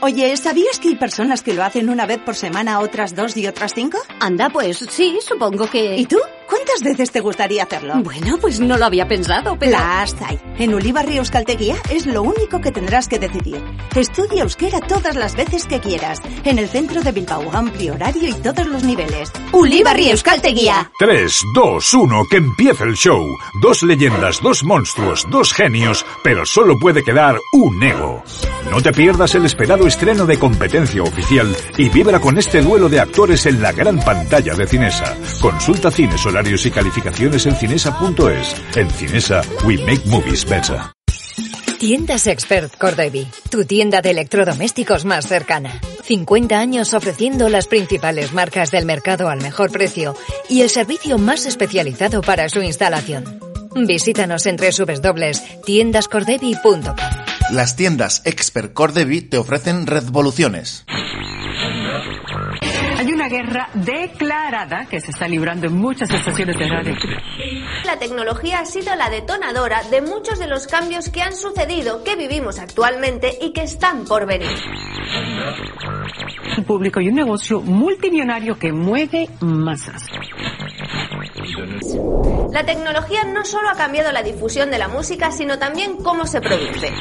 Oye, ¿sabías que hay personas que lo hacen una vez por semana, otras dos y otras cinco? Anda, pues sí, supongo que... ¿Y tú? ¿Cuántas veces te gustaría hacerlo? Bueno, pues no lo había pensado, pero... Las hay. En Ulibarri Euskalteguía es lo único que tendrás que decidir. Estudia euskera todas las veces que quieras. En el centro de Bilbao, amplio horario y todos los niveles. Ulibarri Euskalteguía. 3, 2, 1, que empiece el show. Dos leyendas, dos monstruos, dos genios, pero solo puede quedar un ego. No te pierdas el esperado estreno de competencia oficial y vibra con este duelo de actores en la gran pantalla de Cinesa. Consulta cines, horarios y calificaciones en cinesa.es. En Cinesa, we make movies better. Tiendas Expert Cordevi, tu tienda de electrodomésticos más cercana. 50 años ofreciendo las principales marcas del mercado al mejor precio y el servicio más especializado para su instalación. Visítanos en www.tiendascordevi.com. Las tiendas Expert Cordevi te ofrecen revoluciones. Hay una guerra declarada que se está librando en muchas estaciones de radio. La tecnología ha sido la detonadora de muchos de los cambios que han sucedido, que vivimos actualmente y que están por venir. Un público y un negocio multimillonario que mueve masas. La tecnología no solo ha cambiado la difusión de la música, sino también cómo se produce.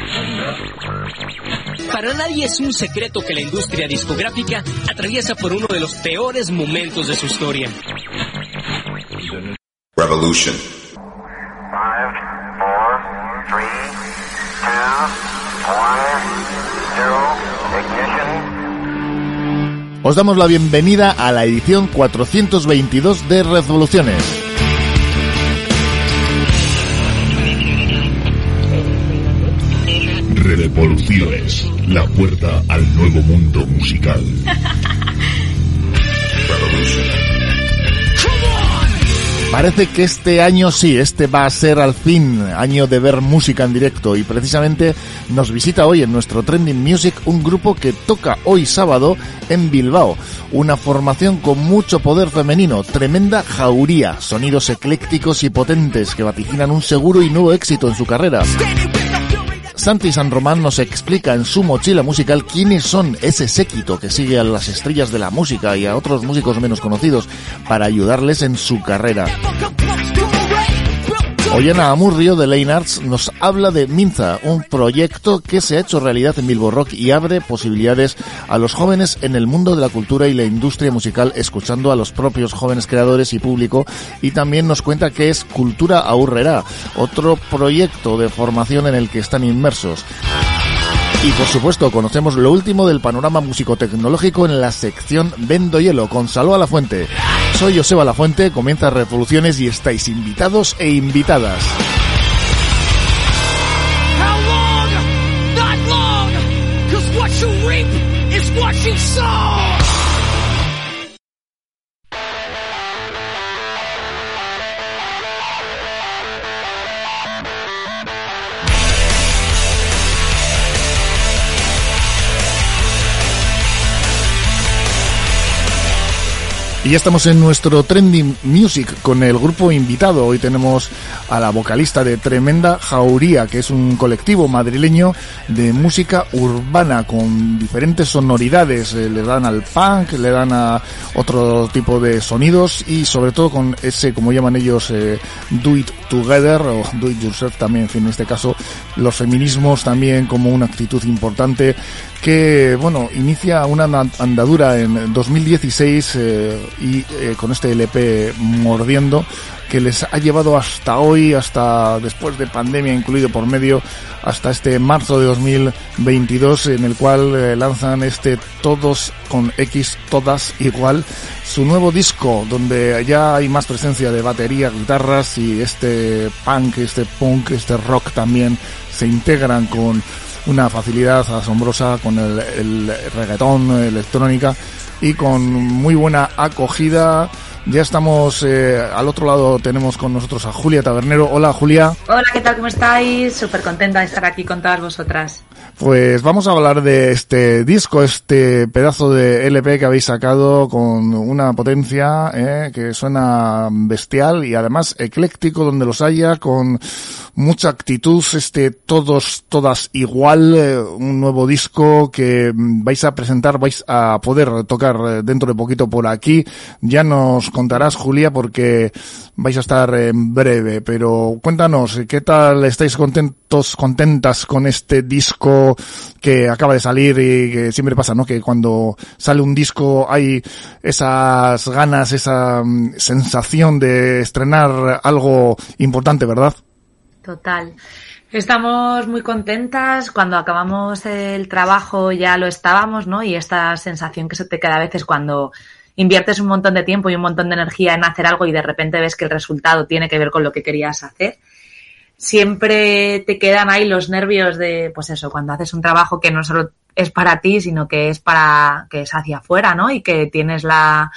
Para nadie es un secreto que la industria discográfica atraviesa por uno de los peores momentos de su historia. Revolution. Os damos la bienvenida a la edición 422 de Revoluciones. Revoluciones, la puerta al nuevo mundo musical. Parece que este año sí, este va a ser al fin año de ver música en directo y precisamente nos visita hoy en nuestro Trending Music un grupo que toca hoy sábado en Bilbao. Una formación con mucho poder femenino, tremenda jauría, sonidos eclécticos y potentes que vaticinan un seguro y nuevo éxito en su carrera. Santi San Román nos explica en su mochila musical quiénes son ese séquito que sigue a las estrellas de la música y a otros músicos menos conocidos para ayudarles en su carrera. Oyana Amurrio de Leinarts nos habla de Minza, un proyecto que se ha hecho realidad en Bilbo Rock y abre posibilidades a los jóvenes en el mundo de la cultura y la industria musical, escuchando a los propios jóvenes creadores y público. Y también nos cuenta que es Cultura Aurrera, otro proyecto de formación en el que están inmersos. Y por supuesto, conocemos lo último del panorama musicotecnológico en la sección Vendo Hielo con Saló a la Fuente. Soy Joseba La Fuente, comienza Revoluciones y estáis invitados e invitadas. Y ya estamos en nuestro Trending Music con el grupo invitado. Hoy tenemos a la vocalista de Tremenda Jauría, que es un colectivo madrileño de música urbana con diferentes sonoridades. Eh, le dan al punk, le dan a otro tipo de sonidos y sobre todo con ese, como llaman ellos, eh, do it together o do it yourself también, en en este caso, los feminismos también como una actitud importante que, bueno, inicia una andadura en 2016 eh, y eh, con este LP Mordiendo que les ha llevado hasta hoy, hasta después de pandemia incluido por medio, hasta este marzo de 2022 en el cual eh, lanzan este Todos con X, Todas Igual, su nuevo disco donde ya hay más presencia de batería, guitarras y este punk, este punk, este rock también se integran con una facilidad asombrosa con el, el reggaetón, electrónica y con muy buena acogida. Ya estamos eh, al otro lado, tenemos con nosotros a Julia Tabernero. Hola Julia. Hola, ¿qué tal? ¿Cómo estáis? Súper contenta de estar aquí con todas vosotras. Pues vamos a hablar de este disco, este pedazo de LP que habéis sacado con una potencia eh, que suena bestial y además ecléctico donde los haya, con mucha actitud, este todos, todas igual, eh, un nuevo disco que vais a presentar, vais a poder tocar dentro de poquito por aquí. Ya nos contarás, Julia, porque vais a estar en breve, pero cuéntanos, ¿qué tal estáis contentos, contentas con este disco que acaba de salir y que siempre pasa, ¿no? Que cuando sale un disco hay esas ganas, esa mm, sensación de estrenar algo importante, ¿verdad? Total. Estamos muy contentas. Cuando acabamos el trabajo ya lo estábamos, ¿no? Y esta sensación que se te queda a veces cuando inviertes un montón de tiempo y un montón de energía en hacer algo y de repente ves que el resultado tiene que ver con lo que querías hacer, siempre te quedan ahí los nervios de, pues eso, cuando haces un trabajo que no solo es para ti, sino que es para, que es hacia afuera, ¿no? Y que tienes la,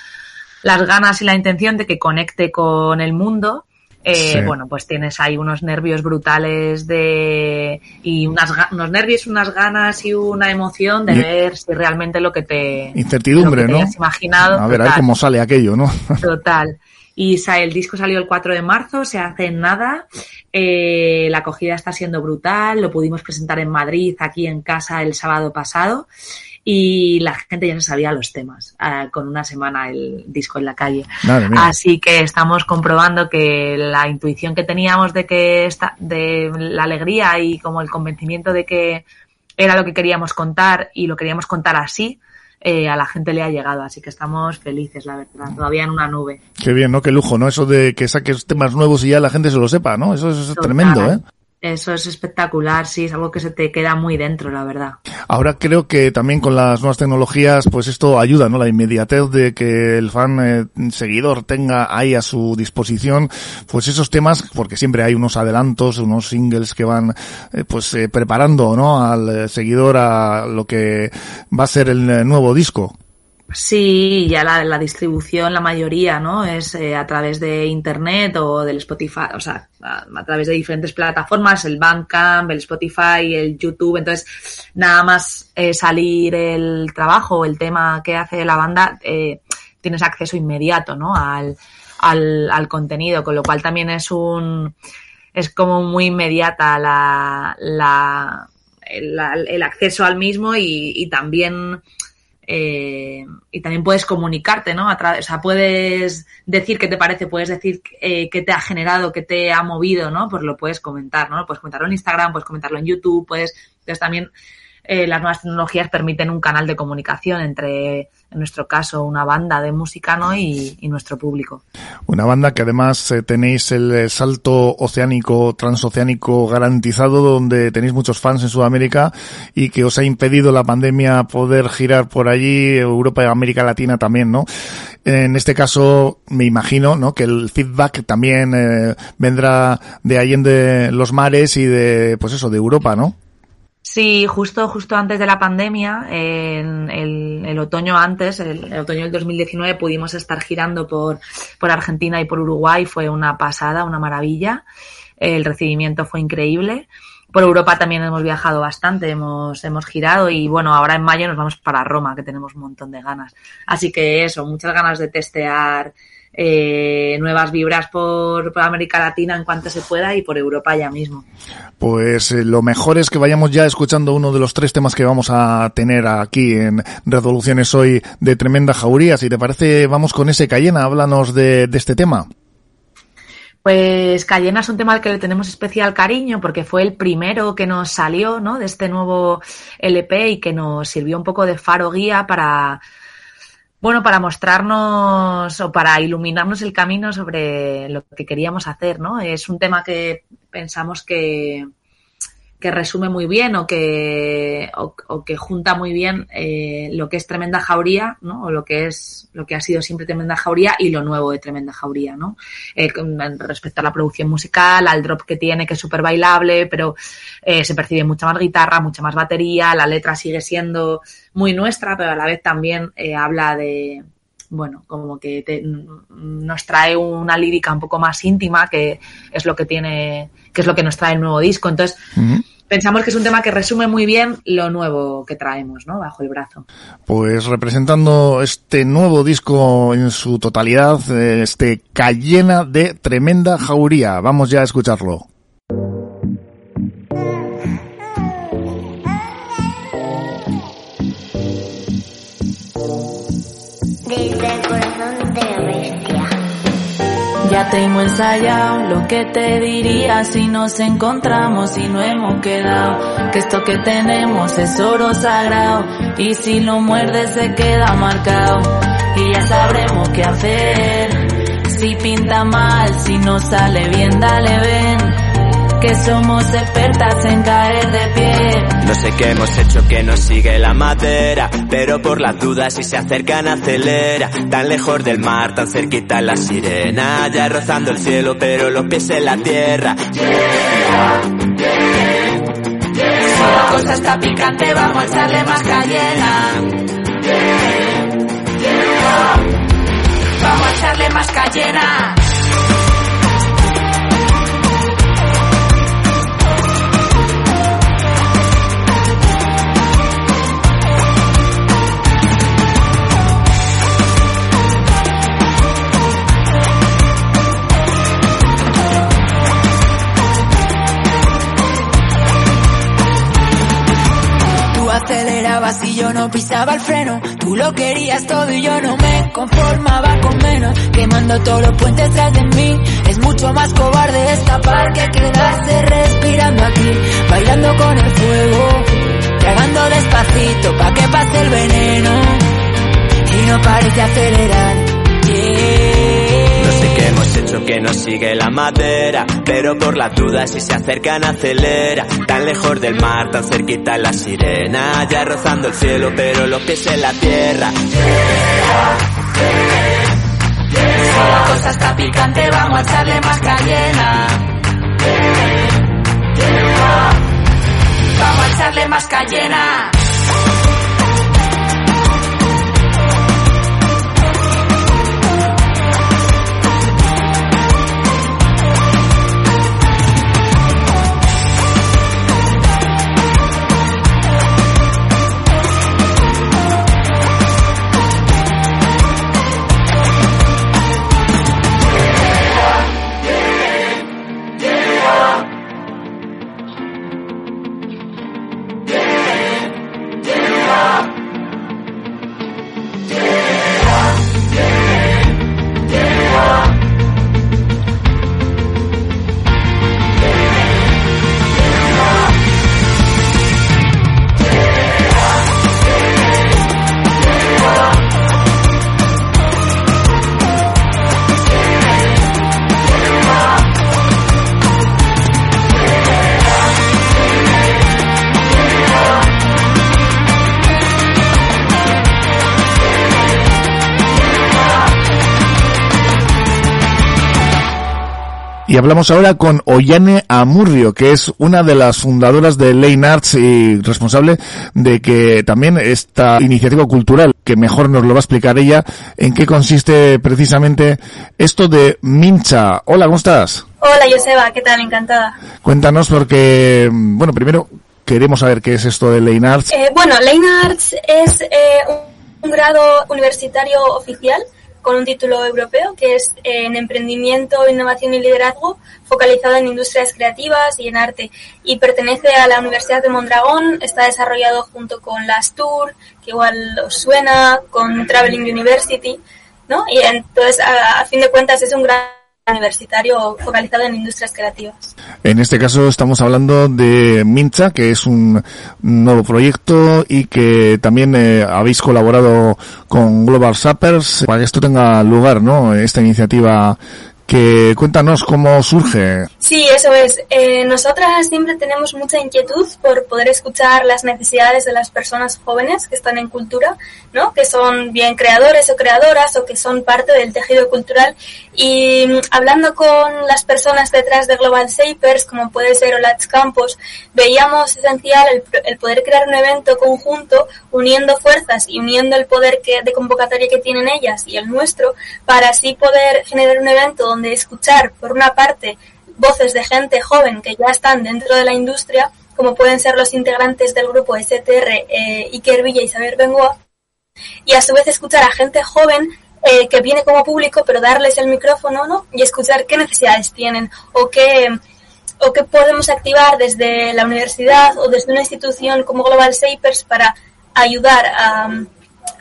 las ganas y la intención de que conecte con el mundo eh, bueno, pues tienes ahí unos nervios brutales de y unas, unos nervios, unas ganas y una emoción de ver si realmente lo que te incertidumbre, ¿no? imaginado. A ver, ahí cómo sale aquello, ¿no? Total. Y el disco salió el 4 de marzo, se hace en nada. Eh, la acogida está siendo brutal. Lo pudimos presentar en Madrid, aquí en casa, el sábado pasado y la gente ya no sabía los temas uh, con una semana el disco en la calle. Así que estamos comprobando que la intuición que teníamos de que esta, de la alegría y como el convencimiento de que era lo que queríamos contar y lo queríamos contar así, eh, a la gente le ha llegado, así que estamos felices, la verdad, todavía en una nube. Qué bien, ¿no? Qué lujo, ¿no? Eso de que saques temas nuevos y ya la gente se lo sepa, ¿no? Eso es tremendo, ¿eh? Eso es espectacular, sí, es algo que se te queda muy dentro, la verdad. Ahora creo que también con las nuevas tecnologías, pues esto ayuda, ¿no? La inmediatez de que el fan eh, seguidor tenga ahí a su disposición, pues esos temas, porque siempre hay unos adelantos, unos singles que van, eh, pues eh, preparando, ¿no? Al seguidor a lo que va a ser el nuevo disco. Sí, ya la, la, distribución, la mayoría, ¿no? Es eh, a través de Internet o del Spotify, o sea, a, través de diferentes plataformas, el Bandcamp, el Spotify, el YouTube. Entonces, nada más eh, salir el trabajo, el tema que hace la banda, eh, tienes acceso inmediato, ¿no? Al, al, al, contenido, con lo cual también es un, es como muy inmediata la, la, el, el acceso al mismo y, y también eh, y también puedes comunicarte, ¿no? O sea, puedes decir qué te parece, puedes decir eh, qué te ha generado, qué te ha movido, ¿no? Pues lo puedes comentar, ¿no? Puedes comentarlo en Instagram, puedes comentarlo en YouTube, puedes, entonces también eh, las nuevas tecnologías permiten un canal de comunicación entre, en nuestro caso, una banda de música ¿no? y, nuestro público. Una banda que además eh, tenéis el eh, salto oceánico, transoceánico garantizado, donde tenéis muchos fans en Sudamérica y que os ha impedido la pandemia poder girar por allí, Europa y América Latina también, ¿no? En este caso, me imagino, ¿no? Que el feedback también eh, vendrá de ahí en de los mares y de, pues eso, de Europa, ¿no? Sí, justo, justo antes de la pandemia, en el, otoño antes, el, el, otoño del 2019, pudimos estar girando por, por Argentina y por Uruguay. Fue una pasada, una maravilla. El recibimiento fue increíble. Por Europa también hemos viajado bastante, hemos, hemos girado y bueno, ahora en mayo nos vamos para Roma, que tenemos un montón de ganas. Así que eso, muchas ganas de testear eh, nuevas vibras por, por, América Latina en cuanto se pueda y por Europa ya mismo. Pues eh, lo mejor es que vayamos ya escuchando uno de los tres temas que vamos a tener aquí en Revoluciones hoy de Tremenda Jauría. Si te parece, vamos con ese Cayena, háblanos de, de este tema. Pues Cayena es un tema al que le tenemos especial cariño porque fue el primero que nos salió, ¿no? De este nuevo LP y que nos sirvió un poco de faro guía para, bueno, para mostrarnos o para iluminarnos el camino sobre lo que queríamos hacer, ¿no? Es un tema que pensamos que, que resume muy bien o que, o, que junta muy bien eh, lo que es Tremenda Jauría, ¿no? O lo que es, lo que ha sido siempre Tremenda Jauría y lo nuevo de Tremenda Jauría, ¿no? Eh, respecto a la producción musical, al drop que tiene, que es súper bailable, pero eh, se percibe mucha más guitarra, mucha más batería, la letra sigue siendo muy nuestra, pero a la vez también eh, habla de, bueno, como que nos trae una lírica un poco más íntima, que es lo que tiene que es lo que nos trae el nuevo disco. Entonces, pensamos que es un tema que resume muy bien lo nuevo que traemos, ¿no? Bajo el brazo. Pues representando este nuevo disco en su totalidad, este Cayena de Tremenda Jauría. Vamos ya a escucharlo. Ya tengo ensayado lo que te diría si nos encontramos y no hemos quedado. Que esto que tenemos es oro sagrado y si lo muerdes se queda marcado. Y ya sabremos qué hacer. Si pinta mal, si no sale bien, dale ven que somos expertas en caer de pie. No sé qué hemos hecho que nos sigue la madera, pero por las dudas si se acercan acelera. Tan lejos del mar, tan cerquita la sirena, ya rozando el cielo, pero los pies en la tierra. Si la cosa está picante, vamos a echarle más cayena. Vamos a echarle más cayena. Y yo no pisaba el freno. Tú lo querías todo y yo no me conformaba con menos. Quemando todos los puentes tras de mí. Es mucho más cobarde escapar que quedarse respirando aquí. Bailando con el fuego. Tragando despacito pa' que pase el veneno. Y no parece acelerar. No sé qué hemos hecho que nos sigue la madera, pero por las dudas si se acercan acelera. Tan lejos del mar, tan cerquita la sirena, ya rozando el cielo, pero los pies en la tierra. Vamos a echarle más cayena. Vamos a echarle más cayena. Y hablamos ahora con Ollane Amurrio, que es una de las fundadoras de Lane Arts y responsable de que también esta iniciativa cultural, que mejor nos lo va a explicar ella, en qué consiste precisamente esto de Mincha. Hola, ¿cómo estás? Hola, Joseba, ¿qué tal? Encantada. Cuéntanos porque, bueno, primero queremos saber qué es esto de Lane Arts. Eh, bueno, Lane Arts es eh, un grado universitario oficial con un título europeo que es en emprendimiento, innovación y liderazgo, focalizado en industrias creativas y en arte. Y pertenece a la Universidad de Mondragón, está desarrollado junto con la Astur, que igual os suena, con Traveling University, ¿no? Y entonces, a fin de cuentas, es un gran universitario focalizado en industrias creativas. En este caso estamos hablando de Mincha, que es un nuevo proyecto y que también eh, habéis colaborado con Global Sappers para que esto tenga lugar, ¿no? Esta iniciativa que cuéntanos cómo surge. Sí, eso es. Eh, nosotras siempre tenemos mucha inquietud por poder escuchar las necesidades de las personas jóvenes que están en cultura, ¿no? Que son bien creadores o creadoras o que son parte del tejido cultural. Y mm, hablando con las personas detrás de Global Shapers, como puede ser Olats Campos, veíamos esencial el, el, poder crear un evento conjunto uniendo fuerzas y uniendo el poder que, de convocatoria que tienen ellas y el nuestro para así poder generar un evento donde escuchar, por una parte, voces de gente joven que ya están dentro de la industria, como pueden ser los integrantes del grupo STR, eh, Iker Villa y Saber Bengoa, y a su vez escuchar a gente joven eh, que viene como público, pero darles el micrófono ¿no? y escuchar qué necesidades tienen o qué, o qué podemos activar desde la universidad o desde una institución como Global Shapers para ayudar a,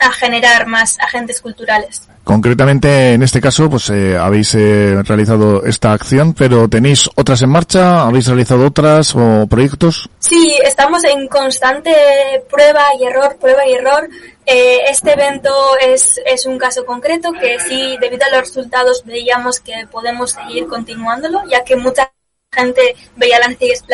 a generar más agentes culturales. Concretamente, en este caso, pues eh, habéis eh, realizado esta acción, pero ¿tenéis otras en marcha? ¿Habéis realizado otras o proyectos? Sí, estamos en constante prueba y error, prueba y error. Eh, este evento es, un caso concreto que sí, debido a los resultados, veíamos que podemos seguir continuándolo, ya que mucha gente veía la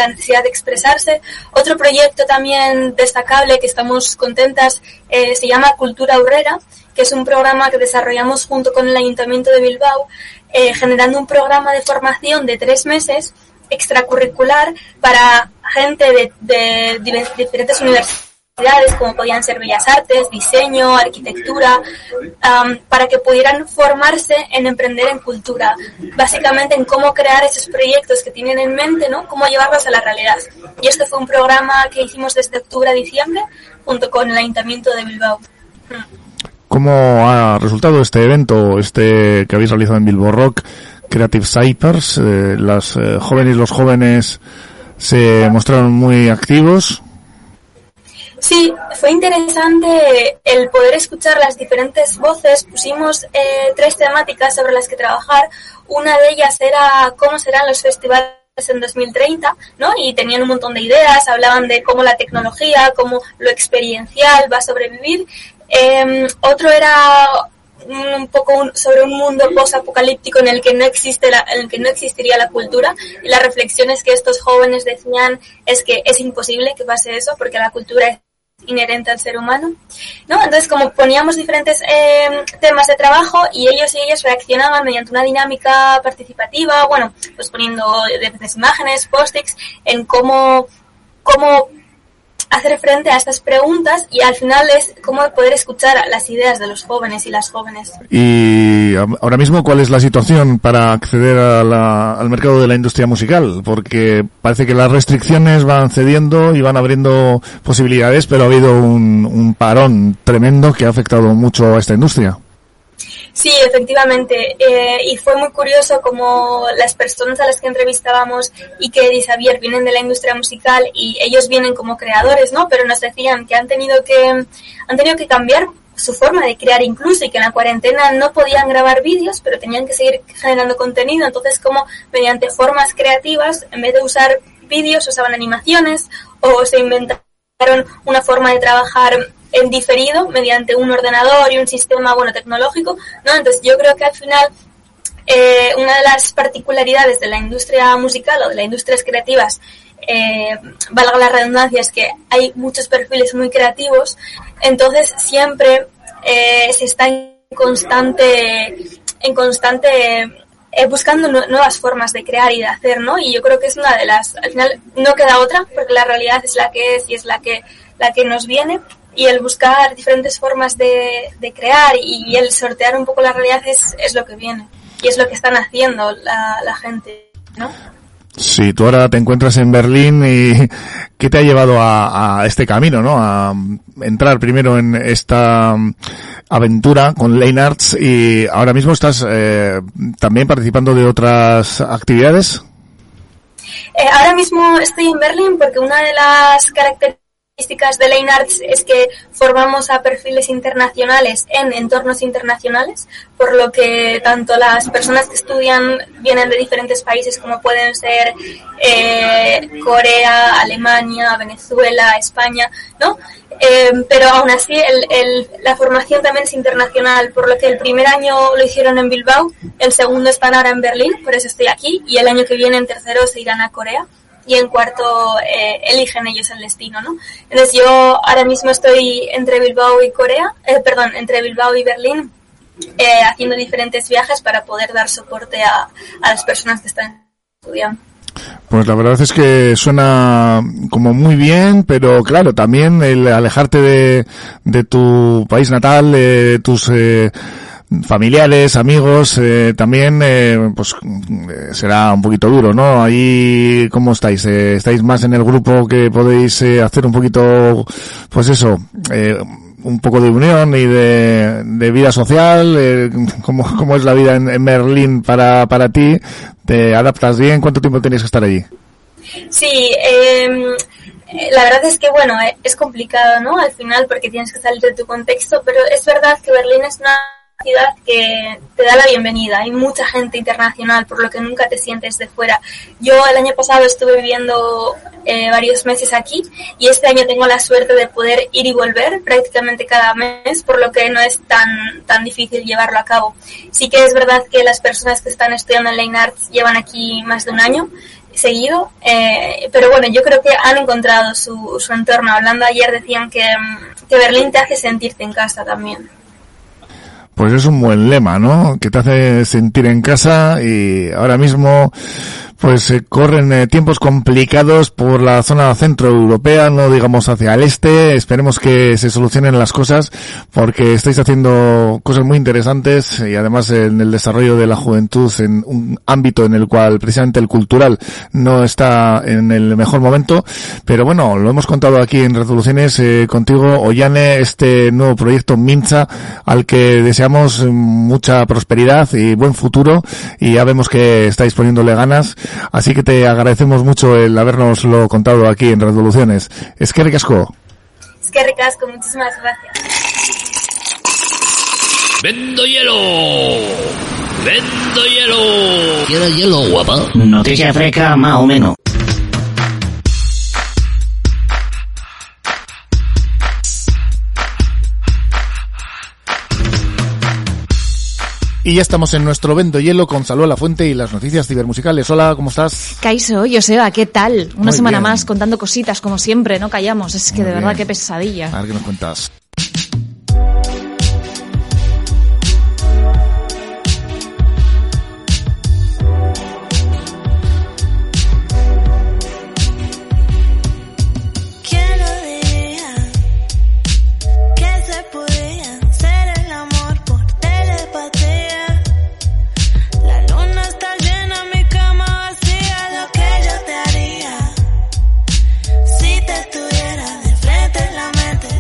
necesidad de expresarse. Otro proyecto también destacable que estamos contentas eh, se llama Cultura Aurrera, que es un programa que desarrollamos junto con el Ayuntamiento de Bilbao, eh, generando un programa de formación de tres meses extracurricular para gente de diferentes universidades como podían ser bellas artes, diseño, arquitectura, para que pudieran formarse en emprender en cultura, básicamente en cómo crear esos proyectos que tienen en mente, ¿no? Cómo llevarlos a la realidad. Y este fue un programa que hicimos desde octubre a diciembre junto con el Ayuntamiento de Bilbao. ¿Cómo ha resultado este evento, este que habéis realizado en Bilbao Rock, Creative Cypers? Eh, las eh, jóvenes los jóvenes se mostraron muy activos. Sí, fue interesante el poder escuchar las diferentes voces. Pusimos eh, tres temáticas sobre las que trabajar. Una de ellas era cómo serán los festivales en 2030, ¿no? Y tenían un montón de ideas, hablaban de cómo la tecnología, cómo lo experiencial va a sobrevivir. Eh, otro era un poco sobre un mundo post-apocalíptico en el que no existe en el que no existiría la cultura y las reflexiones que estos jóvenes decían es que es imposible que pase eso porque la cultura es inherente al ser humano, ¿no? Entonces, como poníamos diferentes eh, temas de trabajo y ellos y ellas reaccionaban mediante una dinámica participativa, bueno, pues poniendo diferentes imágenes, post-its, en cómo, cómo hacer frente a estas preguntas y al final es cómo poder escuchar las ideas de los jóvenes y las jóvenes. Y ahora mismo, ¿cuál es la situación para acceder al mercado de la industria musical? Porque parece que las restricciones van cediendo y van abriendo posibilidades, pero ha habido un, un parón tremendo que ha afectado mucho a esta industria. Sí, efectivamente. Eh, y fue muy curioso como las personas a las que entrevistábamos y que y Xavier vienen de la industria musical y ellos vienen como creadores, ¿no? Pero nos decían que han tenido que, han tenido que cambiar su forma de crear incluso y que en la cuarentena no podían grabar vídeos, pero tenían que seguir generando contenido. Entonces, como mediante formas creativas, en vez de usar vídeos, usaban animaciones o se inventaron una forma de trabajar en diferido mediante un ordenador y un sistema bueno tecnológico, ¿no? Entonces yo creo que al final eh, una de las particularidades de la industria musical o de las industrias creativas, eh, valga la redundancia, es que hay muchos perfiles muy creativos, entonces siempre eh, se está en constante, en constante eh, buscando nuevas formas de crear y de hacer, ¿no? Y yo creo que es una de las, al final no queda otra, porque la realidad es la que es y es la que, la que nos viene, y el buscar diferentes formas de, de crear y, el sortear un poco la realidad es, es, lo que viene y es lo que están haciendo la, la gente, ¿no? Sí, tú ahora te encuentras en Berlín y ¿qué te ha llevado a, a, este camino, no? A entrar primero en esta aventura con Lane Arts y ahora mismo estás eh, también participando de otras actividades. Eh, ahora mismo estoy en Berlín porque una de las características características de Lane Arts es que formamos a perfiles internacionales en entornos internacionales, por lo que tanto las personas que estudian vienen de diferentes países como pueden ser eh, Corea, Alemania, Venezuela, España, ¿no? Em, pero aún así la formación también es internacional, por lo que el primer año lo hicieron en Bilbao, el segundo están ahora en Berlín, por eso estoy aquí, y el año que viene en tercero se irán a Corea y en cuarto eh, eligen ellos el destino, ¿no? Entonces yo ahora mismo estoy entre Bilbao y Corea, eh, perdón, entre Bilbao y Berlín, eh, haciendo diferentes viajes para poder dar soporte a, las personas que están estudiando. Pues la verdad es que suena como muy bien, pero claro, también el alejarte de, de tu país natal, de tus eh, familiares, amigos, eh, también eh, pues eh, será un poquito duro, ¿no? Ahí, ¿cómo estáis? Eh, ¿Estáis más en el grupo que podéis eh, hacer un poquito, pues eso, un poco de unión y de, vida social, ¿cómo, ¿cómo, es la vida en, en, Berlín para, para ti? ¿Te adaptas bien? ¿Cuánto tiempo tenéis que estar allí? Sí, eh, la verdad es que, bueno, es complicado, ¿no? Al final, porque tienes que salir de tu contexto, pero es verdad que Berlín es una ciudad que te da la bienvenida. Hay mucha gente internacional, por lo que nunca te sientes de fuera. Yo el año pasado estuve viviendo eh, varios meses aquí y este año tengo la suerte de poder ir y volver prácticamente cada mes, por lo que no es tan, tan difícil llevarlo a cabo. Sí que es verdad que las personas que están estudiando en Line Arts llevan aquí más de un año seguido, eh, pero bueno, yo creo que han encontrado su, su entorno. Hablando ayer decían que, que Berlín te hace sentirte en casa también. Pues es un buen lema, ¿no? Que te hace sentir en casa y ahora mismo pues eh, corren eh, tiempos complicados por la zona centroeuropea, no digamos hacia el este. Esperemos que se solucionen las cosas porque estáis haciendo cosas muy interesantes y además en el desarrollo de la juventud en un ámbito en el cual precisamente el cultural no está en el mejor momento. Pero bueno, lo hemos contado aquí en Resoluciones eh, contigo, Ollane, este nuevo proyecto Mincha al que deseamos mucha prosperidad y buen futuro y ya vemos que estáis poniéndole ganas. Así que te agradecemos mucho el habernoslo contado aquí en Revoluciones. Es que ricasco. Es que ricasco, muchísimas gracias. ¡Vendo hielo! ¡Vendo hielo! ¿Quieres hielo, guapa? Noticia fresca, más o menos. Y ya estamos en nuestro Vendo Hielo con Salud a la Fuente y las noticias cibermusicales. Hola, ¿cómo estás? Kaiso, Joseba, ¿qué tal? Una Muy semana bien. más contando cositas, como siempre, no callamos. Es que Muy de verdad, qué pesadilla. A ver qué nos cuentas.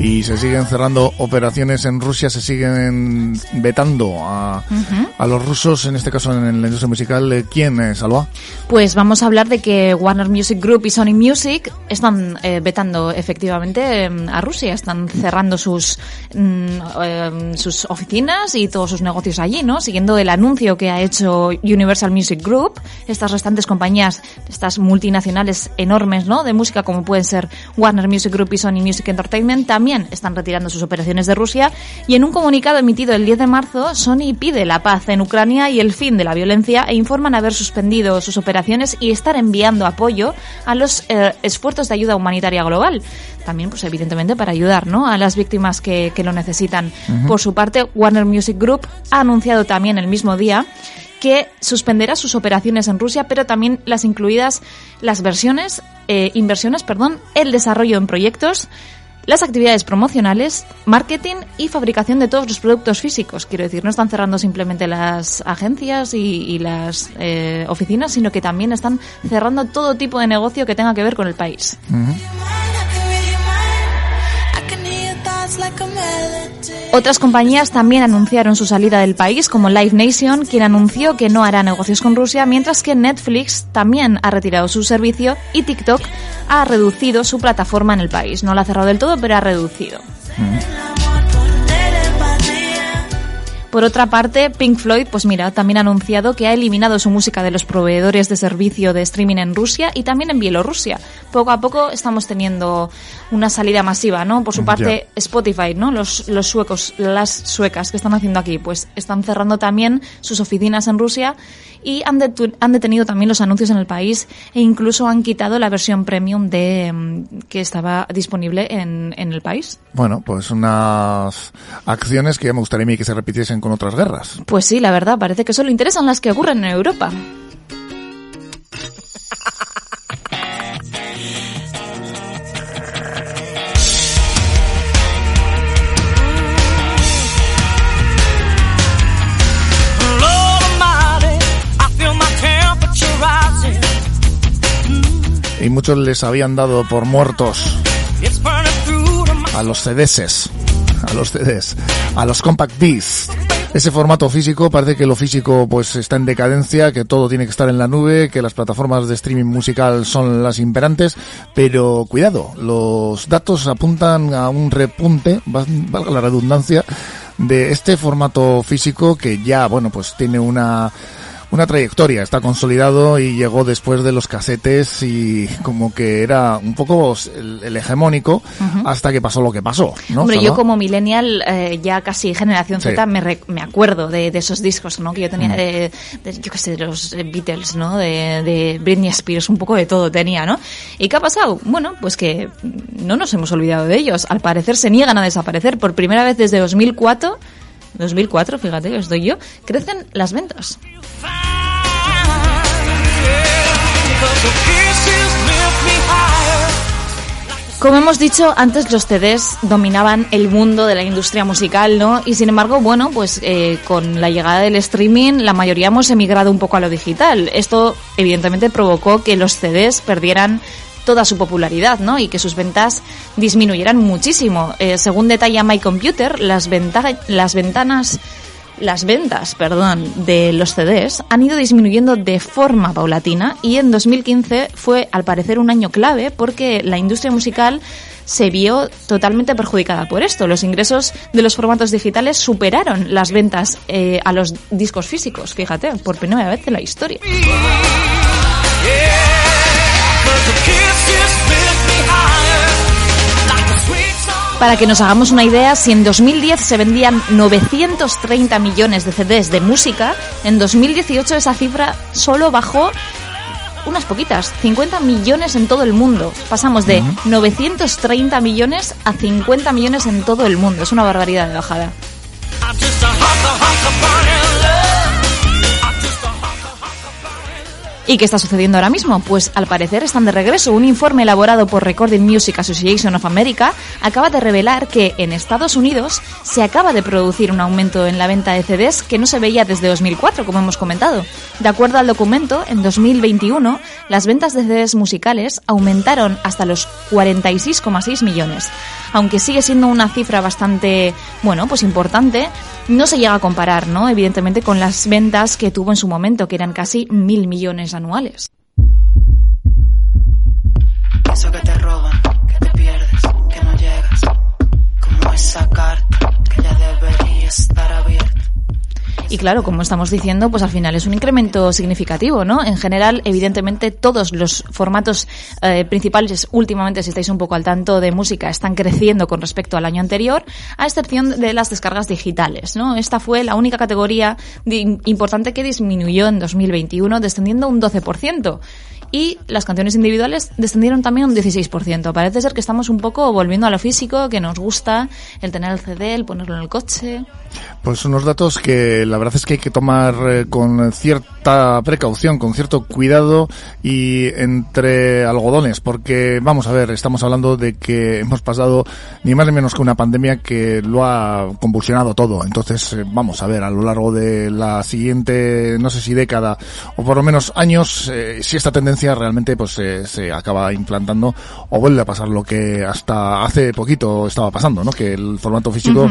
Y se siguen cerrando operaciones en Rusia, se siguen vetando a, uh -huh. a los rusos, en este caso en la industria musical. ¿Quién, eh, Salva? Pues vamos a hablar de que Warner Music Group y Sony Music están eh, vetando efectivamente eh, a Rusia, están cerrando sus, mm, sus oficinas y todos sus negocios allí, ¿no? Siguiendo el anuncio que ha hecho Universal Music Group, estas restantes compañías, estas multinacionales enormes, ¿no? De música como pueden ser Warner Music Group y Sony Music Entertainment, también están retirando sus operaciones de Rusia y en un comunicado emitido el 10 de marzo, Sony pide la paz en Ucrania y el fin de la violencia e informan haber suspendido sus operaciones y estar enviando apoyo a los eh, esfuerzos de ayuda humanitaria global. También, pues evidentemente, para ayudar ¿no? a las víctimas que, que lo necesitan. Uh -huh. Por su parte, Warner Music Group ha anunciado también el mismo día que suspenderá sus operaciones en Rusia, pero también las incluidas las versiones, eh, inversiones, perdón, el desarrollo en proyectos, las actividades promocionales, marketing y fabricación de todos los productos físicos. Quiero decir, no están cerrando simplemente las agencias y, y las eh, oficinas, sino que también están cerrando todo tipo de negocio que tenga que ver con el país. Uh -huh. Otras compañías también anunciaron su salida del país, como Live Nation, quien anunció que no hará negocios con Rusia, mientras que Netflix también ha retirado su servicio y TikTok ha reducido su plataforma en el país. No la ha cerrado del todo, pero ha reducido. Mm. Por otra parte, Pink Floyd, pues mira, también ha anunciado que ha eliminado su música de los proveedores de servicio de streaming en Rusia y también en Bielorrusia. Poco a poco estamos teniendo una salida masiva, ¿no? Por su parte, Spotify, ¿no? Los, los suecos, las suecas que están haciendo aquí, pues están cerrando también sus oficinas en Rusia y han, detu- han detenido también los anuncios en el país e incluso han quitado la versión premium de mm, que estaba disponible en, en el país. Bueno, pues unas acciones que ya me gustaría a mí que se repitiesen con otras guerras. Pues sí, la verdad, parece que solo interesan las que ocurren en Europa. Y muchos les habían dado por muertos a los CDs, a los CDs, a los compact discs. Ese formato físico, parece que lo físico pues está en decadencia, que todo tiene que estar en la nube, que las plataformas de streaming musical son las imperantes, pero cuidado, los datos apuntan a un repunte, va- valga la redundancia, de este formato físico que ya, bueno, pues tiene una una trayectoria, está consolidado y llegó después de los casetes y como que era un poco el, el hegemónico hasta que pasó lo que pasó, ¿no? Hombre, yo como millennial, eh, ya casi generación Sí. Z, me, re- me acuerdo de, de esos discos, ¿no? Que yo tenía Mm. de, de, yo qué sé, de los Beatles, ¿no? De, de Britney Spears, un poco de todo tenía, ¿no? ¿Y qué ha pasado? Bueno, pues que no nos hemos olvidado de ellos. Al parecer se niegan a desaparecer. Por primera vez desde 2004, 2004, fíjate que estoy yo, crecen las ventas. Como hemos dicho, antes los CDs dominaban el mundo de la industria musical, ¿no? Y sin embargo, bueno, pues eh, con la llegada del streaming, la mayoría hemos emigrado un poco a lo digital. Esto, evidentemente, provocó que los CDs perdieran toda su popularidad, ¿no? Y que sus ventas disminuyeran muchísimo. Eh, según detalla My Computer, las, venta- las ventanas las ventas, perdón, de los CDs han ido disminuyendo de forma paulatina y en 2015 fue al parecer un año clave porque la industria musical se vio totalmente perjudicada por esto. Los ingresos de los formatos digitales superaron las ventas eh, a los discos físicos, fíjate, por primera vez en la historia. Cause Para que nos hagamos una idea, si en 2010 se vendían 930 millones de CDs de música, en 2018 esa cifra solo bajó unas poquitas, 50 millones en todo el mundo. Pasamos de 930 millones a 50 millones en todo el mundo. Es una barbaridad de bajada. ¿Y qué está sucediendo ahora mismo? Pues al parecer están de regreso. Un informe elaborado por Recording Music Association of America acaba de revelar que en Estados Unidos se acaba de producir un aumento en la venta de CDs que no se veía desde 2004, como hemos comentado. De acuerdo al documento, en 2021 las ventas de CDs musicales aumentaron hasta los 46,6 millones. Aunque sigue siendo una cifra bastante, bueno, pues importante, no se llega a comparar, ¿no? Evidentemente con las ventas que tuvo en su momento, que eran casi mil millones anuales. Eso que te roban, que te pierdes, que no llegas. Como esa carta que ya debería estar abierta. Y claro, como estamos diciendo, pues al final es un incremento significativo, ¿no? En general, evidentemente, todos los formatos eh, principales, últimamente, si estáis un poco al tanto de música, están creciendo con respecto al año anterior, a excepción de las descargas digitales, ¿no? Esta fue la única categoría de- importante que disminuyó en 2021, descendiendo un 12%. Y las canciones individuales descendieron también un 16%. Parece ser que estamos un poco volviendo a lo físico, que nos gusta el tener el CD, el ponerlo en el coche. Pues unos datos que la verdad es que hay que tomar eh, con cierta precaución, con cierto cuidado y entre algodones, porque vamos a ver, estamos hablando de que hemos pasado ni más ni menos que una pandemia que lo ha convulsionado todo. Entonces, eh, vamos a ver, a lo largo de la siguiente, no sé si década o por lo menos años, eh, si esta tendencia realmente pues se acaba implantando o vuelve a pasar lo que hasta hace poquito estaba pasando, ¿no? Que el formato físico.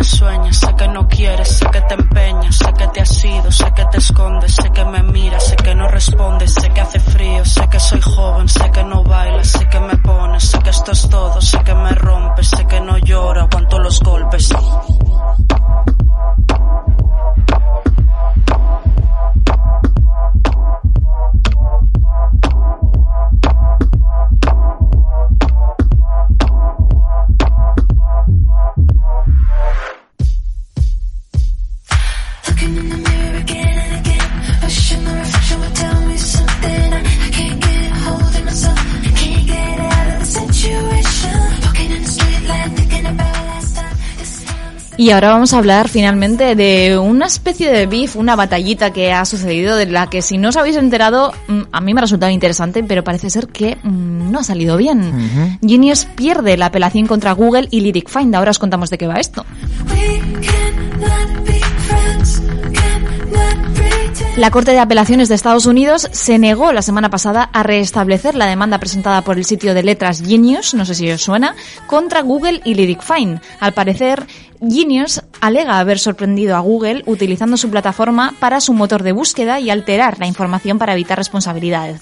me sueñas, sé que no quieres, sé que te empeñas, sé que te has ido, sé que te escondes, sé que me miras, sé que no respondes, sé que hace frío, sé que soy joven, sé que no bailas, sé que me pones, sé que esto es todo, sé que me rompes, sé que no lloro, aguanto los golpes. Y ahora vamos a hablar finalmente de una especie de beef, una batallita que ha sucedido de la que si no os habéis enterado, mm, a mí me ha resultado interesante, pero parece ser que mm, no ha salido bien. Genius pierde la apelación contra Google y Lyric Find. Ahora os contamos de qué va esto. La Corte de Apelaciones de Estados Unidos se negó la semana pasada a restablecer la demanda presentada por el sitio de letras Genius, no sé si os suena, contra Google y Lyric Find. Al parecer, Genius alega haber sorprendido a Google utilizando su plataforma para su motor de búsqueda y alterar la información para evitar responsabilidades.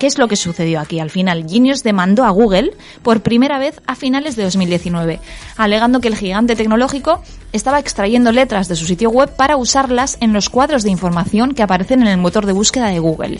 ¿Qué es lo que sucedió aquí? Al final, Genius demandó a Google por primera vez a finales de 2019, alegando que el gigante tecnológico estaba extrayendo letras de su sitio web para usarlas en los cuadros de información que aparecen en el motor de búsqueda de Google.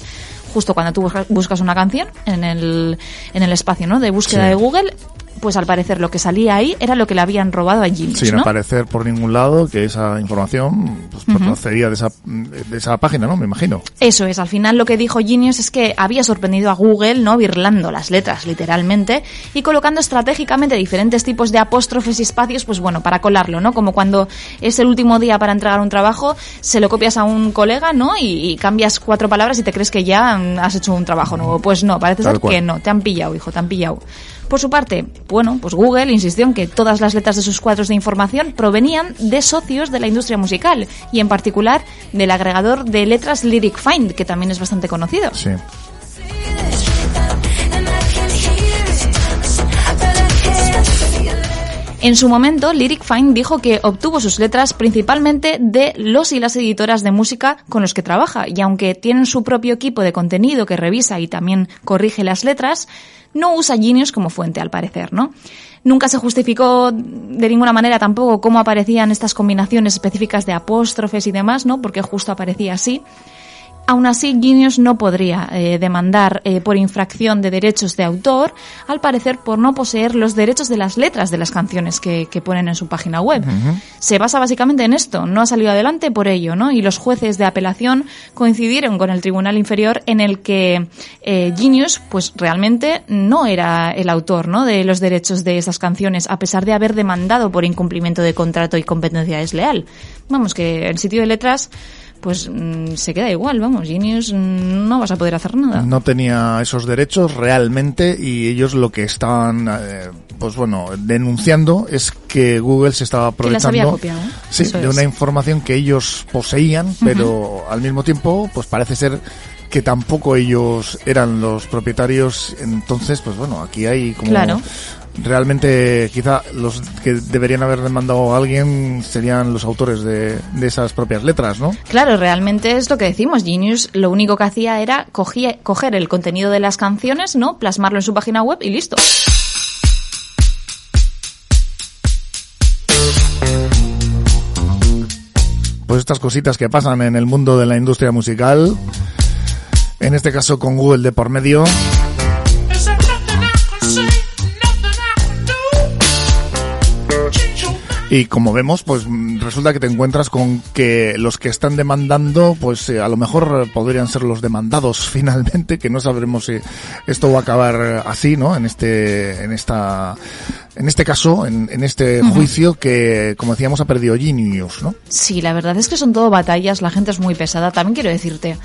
Justo cuando tú busca- buscas una canción en el, en el espacio ¿no? de búsqueda Sí. de Google, pues al parecer lo que salía ahí era lo que le habían robado a Genius. Sin ¿no? aparecer por ningún lado que esa información pues, procedía de esa, de esa página, ¿no? Me imagino. Eso es, al final lo que dijo Genius es que había sorprendido a Google, ¿no? Birlando las letras, literalmente, y colocando estratégicamente diferentes tipos de apóstrofes y espacios, pues bueno, para colarlo, ¿no? Como cuando es el último día para entregar un trabajo, se lo copias a un colega, ¿no? Y, y cambias cuatro palabras y te crees que ya has hecho un trabajo nuevo. Pues no, parece Tal ser cual. que no, te han pillado, hijo, te han pillado. Por su parte, bueno, pues Google insistió en que todas las letras de sus cuadros de información provenían de socios de la industria musical y en particular del agregador de letras Lyric Find, que también es bastante conocido. Sí. En su momento, Lyric Find dijo que obtuvo sus letras principalmente de los y las editoras de música con los que trabaja, y aunque tienen su propio equipo de contenido que revisa y también corrige las letras, no usa Genius como fuente, al parecer, ¿no? Nunca se justificó de ninguna manera tampoco cómo aparecían estas combinaciones específicas de apóstrofes y demás, ¿no? Porque justo aparecía así. Aún así, Genius no podría eh, demandar eh, por infracción de derechos de autor, al parecer por no poseer los derechos de las letras de las canciones que, que ponen en su página web. Se basa básicamente en esto, no ha salido adelante por ello, ¿no? Y los jueces de apelación coincidieron con el tribunal inferior en el que eh, Genius, pues realmente no era el autor, ¿no? De los derechos de esas canciones, a pesar de haber demandado por incumplimiento de contrato y competencia desleal. Vamos, que el sitio de letras pues mm, se queda igual, vamos, Genius mm, no vas a poder hacer nada. No tenía esos derechos realmente y ellos lo que estaban, eh, pues bueno, denunciando es que Google se estaba aprovechando había copiado. sí, Eso de una información que ellos poseían, pero al mismo tiempo, pues parece ser que tampoco ellos eran los propietarios. Entonces, pues bueno, aquí hay como Claro. realmente quizá los que deberían haber demandado a alguien serían los autores de, de esas propias letras, ¿no? Claro, realmente es lo que decimos. Genius lo único que hacía era cogía- coger el contenido de las canciones, ¿no? Plasmarlo en su página web y listo. pues estas cositas que pasan en el mundo de la industria musical. En este caso con Google de por medio. Y como vemos, pues mm, resulta que te encuentras con que los que están demandando, pues eh, a lo mejor podrían ser los demandados finalmente, que no sabremos si esto va a acabar así, ¿no? En este, en esta, en este caso, en, en este juicio que, como decíamos, ha perdido Genius, ¿no? Sí, la verdad es que son todo batallas, la gente es muy pesada. También quiero decirte,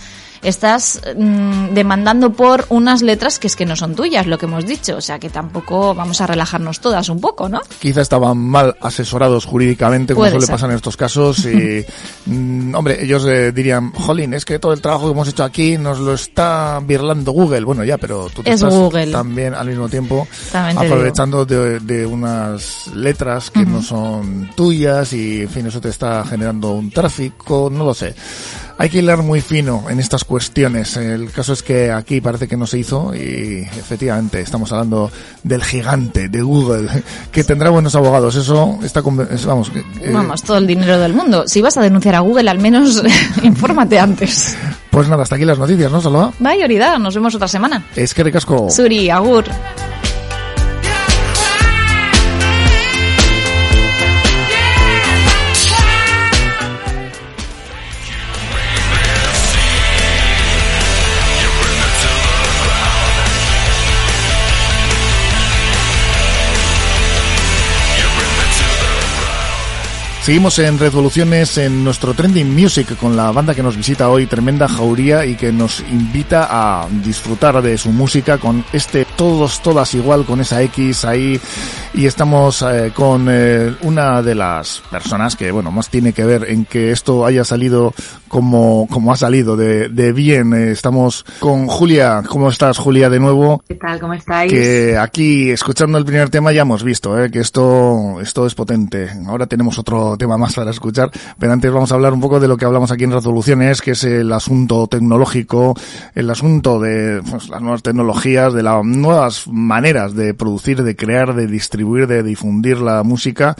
estás mm, demandando por unas letras que es que no son tuyas, lo que hemos dicho. O sea que tampoco vamos a relajarnos todas un poco, ¿no? quizá estaban mal asesorados jurídicamente, como suele pasar en estos casos, y, mm, hombre, ellos eh, dirían, jolín, es que todo el trabajo que hemos hecho aquí nos lo está birlando Google. Bueno, ya, pero tú te Es estás Google. también al mismo tiempo También aprovechando de, de unas letras que no son tuyas y, en fin, eso te está generando un tráfico, no lo sé. Hay que hilar muy fino en estas cuestiones. El caso es que aquí parece que no se hizo y efectivamente estamos hablando del gigante de Google que tendrá buenos abogados. Eso está vamos. eh, Vamos, todo el dinero del mundo. Si vas a denunciar a Google, al menos infórmate antes. Pues nada, hasta aquí las noticias, ¿no, Salva? Bye, Orida, nos vemos otra semana. Es que recasco. Suri, agur. Seguimos en Revoluciones en nuestro Trending Music con la banda que nos visita hoy, Tremenda Jauría, y que nos invita a disfrutar de su música con este Todos, Todas Igual, con esa X ahí. Y estamos eh, con eh, una de las personas que, bueno, más tiene que ver en que esto haya salido como, como ha salido de, de bien. Eh, estamos con Julia. ¿Cómo estás, Julia, de nuevo? ¿Qué tal? ¿Cómo estáis? Que aquí, escuchando el primer tema, ya hemos visto eh, que esto, esto es potente. Ahora tenemos otro tema más para escuchar, pero antes vamos a hablar un poco de lo que hablamos aquí en Resoluciones, que es el asunto tecnológico, el asunto de pues, las nuevas tecnologías, de las nuevas maneras de producir, de crear, de distribuir, de difundir la música,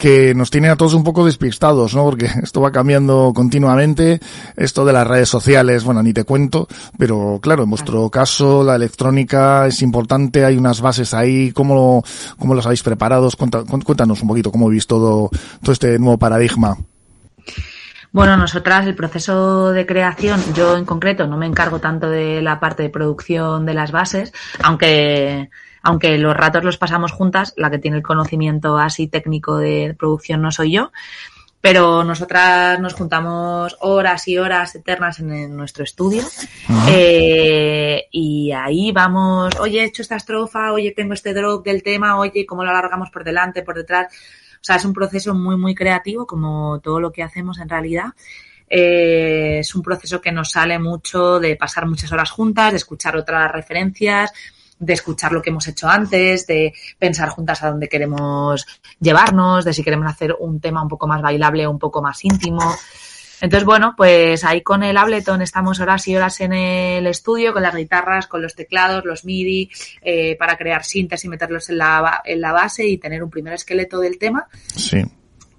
que nos tiene a todos un poco despistados, ¿no? Porque esto va cambiando continuamente, esto de las redes sociales, bueno, ni te cuento, pero claro, en vuestro caso la electrónica es importante, hay unas bases ahí, ¿cómo, cómo los habéis preparados? Cuéntanos un poquito cómo veis todo, todo este nuevo paradigma. Bueno, nosotras el proceso de creación, yo en concreto no me encargo tanto de la parte de producción de las bases, aunque aunque los ratos los pasamos juntas, la que tiene el conocimiento así técnico de producción no soy yo, pero nosotras nos juntamos horas y horas eternas en, nuestro estudio eh, y ahí vamos, oye, he hecho esta estrofa, oye, tengo este drop del tema, oye, ¿cómo lo alargamos por delante, por detrás? O sea, es un proceso muy, muy creativo, como todo lo que hacemos en realidad. Eh, es un proceso que nos sale mucho de pasar muchas horas juntas, de escuchar otras referencias, de escuchar lo que hemos hecho antes, de pensar juntas a dónde queremos llevarnos, de si queremos hacer un tema un poco más bailable o un poco más íntimo. Entonces, bueno, pues ahí con el Ableton estamos horas y horas en el estudio, con las guitarras, con los teclados, los MIDI, eh, para crear sintes y meterlos en la, en la base y tener un primer esqueleto del tema Sí.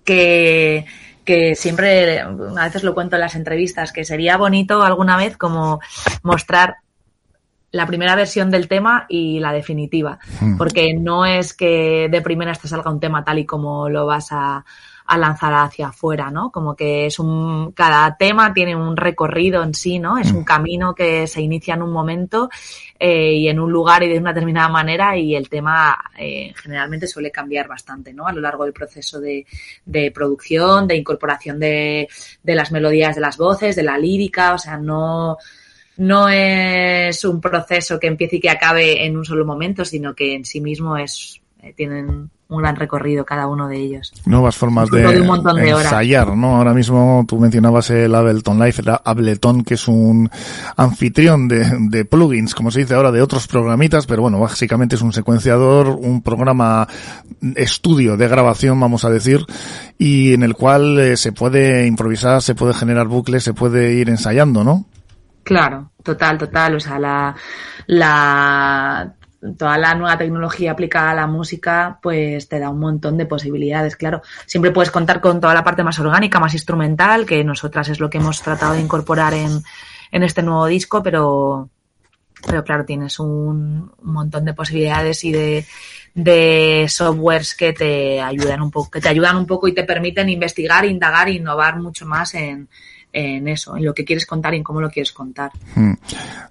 que, que siempre, a veces lo cuento en las entrevistas, que sería bonito alguna vez como mostrar la primera versión del tema y la definitiva, Hmm. porque no es que de primeras te salga un tema tal y como lo vas a, a lanzar hacia afuera, ¿no? Como que es un, cada tema tiene un recorrido en sí, ¿no? Es un camino que se inicia en un momento eh, y en un lugar y de una determinada manera y el tema eh, generalmente suele cambiar bastante, ¿no? A lo largo del proceso de, de producción, de incorporación de, de las melodías de las voces, de la lírica, o sea, no, no es un proceso que empiece y que acabe en un solo momento, sino que en sí mismo es, tienen un gran recorrido cada uno de ellos. Nuevas formas de, un horas. ensayar, ¿no? Ahora mismo tú mencionabas el Ableton Live, el Ableton, que es un anfitrión de, de plugins, como se dice ahora, de otros programitas, pero bueno, básicamente es un secuenciador, un programa estudio de grabación, vamos a decir, y en el cual eh, se puede improvisar, se puede generar bucles, se puede ir ensayando, ¿no? Claro, total, total. O sea, la, la, toda la nueva tecnología aplicada a la música, pues te da un montón de posibilidades, claro. Siempre puedes contar con toda la parte más orgánica, más instrumental, que nosotras es lo que hemos tratado de incorporar en, en este nuevo disco, pero, pero claro, tienes un, montón de posibilidades y de, de softwares que te ayudan un poco, que te ayudan un poco y te permiten investigar, indagar e innovar mucho más en, en eso, en lo que quieres contar y en cómo lo quieres contar. Mm.